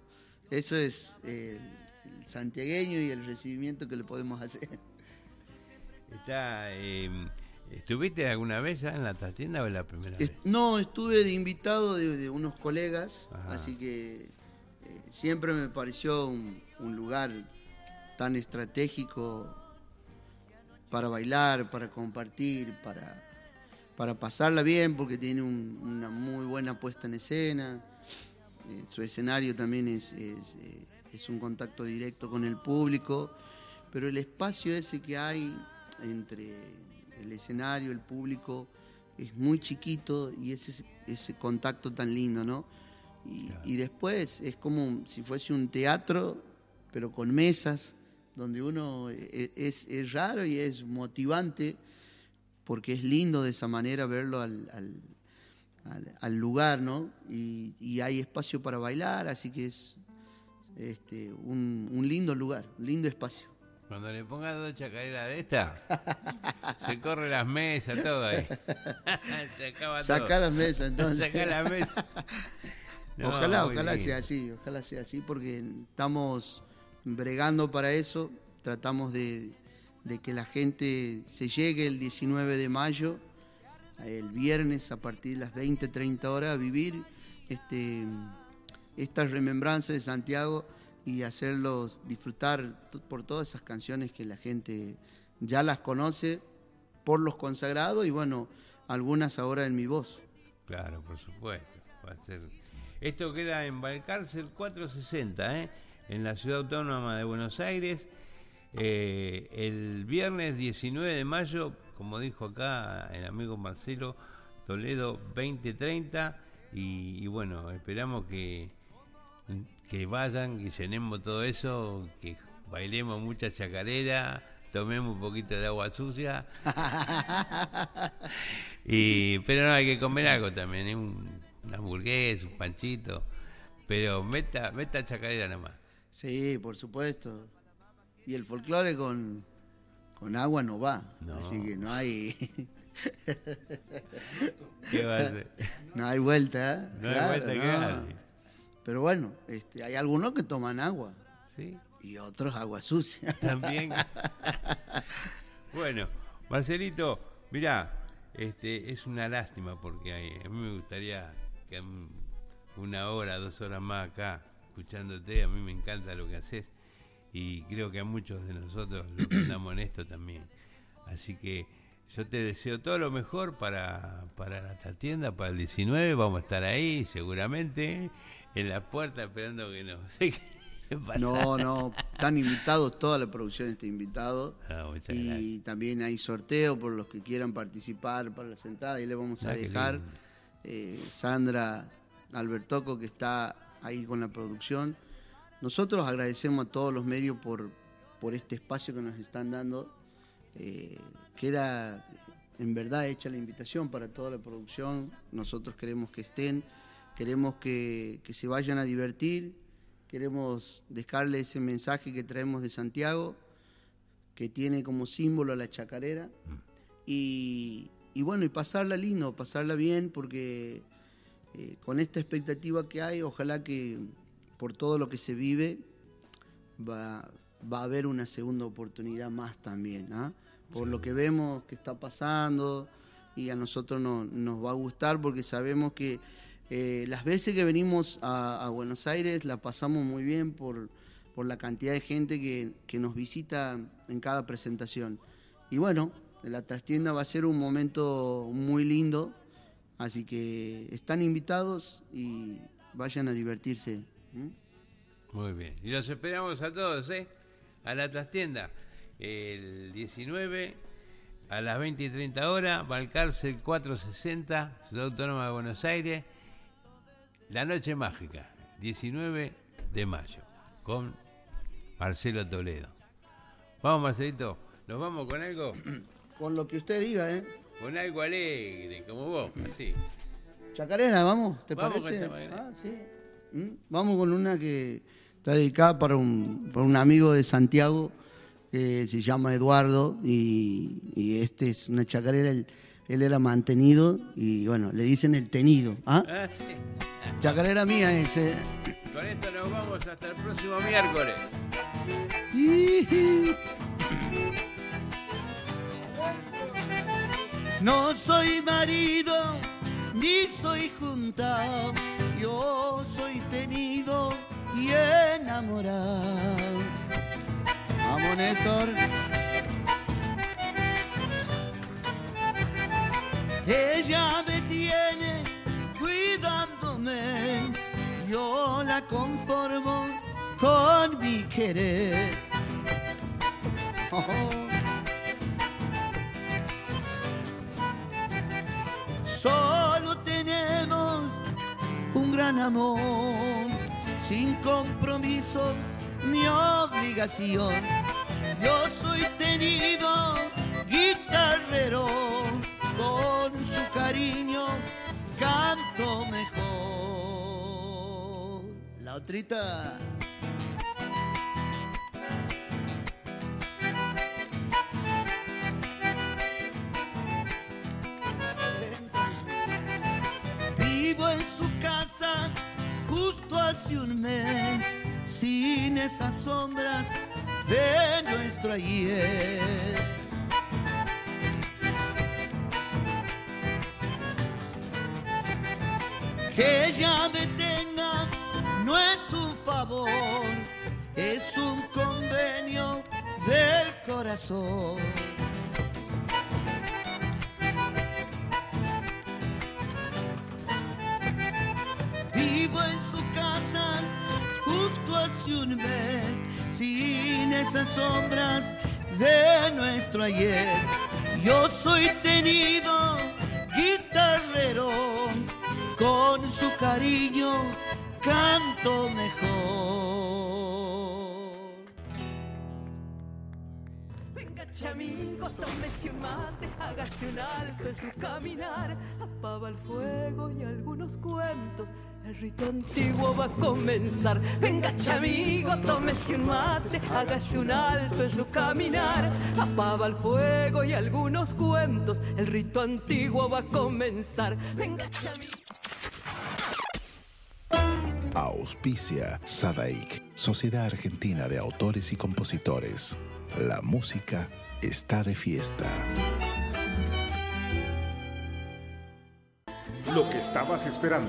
eso es eh, el santiagueño y el recibimiento que le podemos hacer Está, eh, ¿Estuviste alguna vez ya en la trastienda o es la primera vez? No, estuve de invitado de, de unos colegas, Ajá. así que eh, siempre me pareció un, un lugar tan estratégico para bailar, para compartir, para, para pasarla bien, porque tiene un- una muy buena puesta en escena. Eh, su escenario también es, es, eh, es un contacto directo con el público, pero el espacio ese que hay entre el escenario, el público, es muy chiquito y ese, ese contacto tan lindo, ¿no? Y, y después es como si fuese un teatro, pero con mesas, donde uno e- es, es raro y es motivante, porque es lindo de esa manera verlo al, al- al- al lugar, ¿no? Y, y hay espacio para bailar, así que es este, un, un lindo lugar, un lindo espacio. Cuando le pongas dos chacareras de esta, se corre las mesas, todo ahí. se acaba todo. Sacá las mesas, entonces. Sacá las mesas. No, ojalá, ojalá sea así, ojalá sea así, porque estamos bregando para eso, tratamos de, de que la gente se llegue el 19 de mayo, el viernes a partir de las 20, 30 horas, a vivir este, estas remembranzas de Santiago y hacerlos disfrutar por todas esas canciones que la gente ya las conoce por los consagrados y bueno, algunas ahora en mi voz. Claro, por supuesto. Va a ser... Esto queda en Valcárcel 460, ¿eh? en la ciudad autónoma de Buenos Aires. Eh, el viernes 19 de mayo, como dijo acá el amigo Marcelo Toledo, 2030. Y, y bueno, esperamos que, que vayan, que llenemos todo eso, que bailemos mucha chacarera, tomemos un poquito de agua sucia. y, pero no, hay que comer algo también, ¿eh? un, una hamburguesa, un panchito. Pero meta, meta chacarera nomás. Sí, por supuesto. Y el folclore con, con agua no va. Así que no hay. ¿Qué va a? No hay vuelta, ¿eh? No hay vuelta no. Pero bueno, este, hay algunos que toman agua. Sí. Y otros agua sucia. También. Bueno, Marcelito, mirá, este, es una lástima porque hay- a mí me gustaría que una hora, dos horas más acá escuchándote, a mí me encanta lo que haces y creo que a muchos de nosotros lo que andamos en esto también. Así que yo te deseo todo lo mejor para, para la tienda, para el 19, vamos a estar ahí seguramente, en la puerta esperando que nos... No, no, están invitados, toda la producción está invitado. Ah, y también hay sorteo por los que quieran participar para las entradas. Ahí le vamos a Ah, dejar eh, Sandra Albertoco, que está ahí con la producción. Nosotros agradecemos a todos los medios por, por este espacio que nos están dando. Eh, queda en verdad hecha la invitación para toda la producción. Nosotros queremos que estén, queremos que, que se vayan a divertir, queremos dejarle ese mensaje que traemos de Santiago, que tiene como símbolo a la chacarera. Y, y bueno, y pasarla lindo, pasarla bien, porque eh, con esta expectativa que hay, ojalá que por todo lo que se vive, va, va a haber una segunda oportunidad más también, ¿ah? por lo que vemos que está pasando y a nosotros no- nos va a gustar porque sabemos que eh, las veces que venimos a, a Buenos Aires la pasamos muy bien por, por la cantidad de gente que, que nos visita en cada presentación. Y bueno, la trastienda va a ser un momento muy lindo, así que están invitados y vayan a divertirse. Muy bien. Y los esperamos a todos, ¿eh? A la trastienda. El 19 a las 20 y 30 horas, Valcárcel 460, Ciudad Autónoma de Buenos Aires. La Noche Mágica, 19 de mayo, con Marcelo Toledo. Vamos, Marcelito, ¿nos vamos con algo? Con lo que usted diga, ¿eh? Con algo alegre, como vos, así. Chacarera, vamos, ¿te Vamos con parece? chacarera. Ah, sí. ¿Mm? Vamos con una que está dedicada para un, para un amigo de Santiago que se llama Eduardo y, y este es una chacarera, él, él era mantenido y bueno, le dicen el tenido. ¿ah? Ah, sí. Chacarera mía ese. Con esto nos vamos hasta el próximo miércoles. No soy marido ni soy juntado, yo soy tenido y enamorado. Vamos, Néstor. Ella me tiene cuidándome, yo la conformo con mi querer. Oh. Solo un gran amor, sin compromisos ni obligación. Yo soy tenido guitarrero, con su cariño canto mejor. La otrita. Vivo en su justo hace un mes, sin esas sombras de nuestro ayer. Que ella detenga no es un favor, es un convenio del corazón. Esas sombras de nuestro ayer. Yo soy tenido guitarrero, con su cariño canto mejor. Venga, chamigo, tómese un mate, hágase un alto en su caminar, apaba el fuego y algunos cuentos. El rito antiguo va a comenzar. Venga, chamigo, tómese un mate, hágase un alto en su caminar. Apaba el fuego y algunos cuentos. El rito antiguo va a comenzar. Venga, chamigo. Auspicia Sadaik, Sociedad Argentina de Autores y Compositores. La música está de fiesta. Lo que estabas esperando,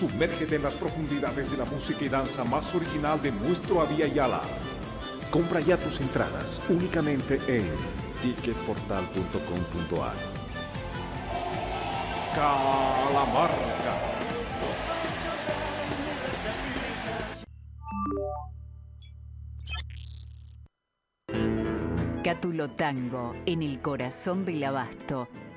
Sumérgete en las profundidades de la música y danza más original de nuestro Avia Yala. Compra ya tus entradas únicamente en ticketportal.com.ar. Calamarca. Cátulo Tango, en el corazón del abasto.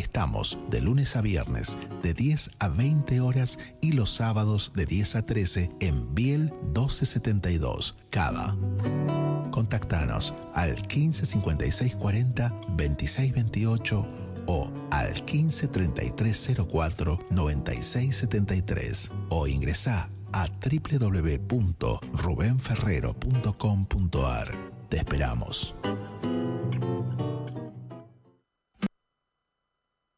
Estamos de lunes a viernes de 10 a 20 horas y los sábados de 10 a 13 en Biel 1272, Cava. Contactanos al 15 56 40 26 28 o al 15 33 04 96 73 o ingresa a www.rubenferrero.com.ar. Te esperamos.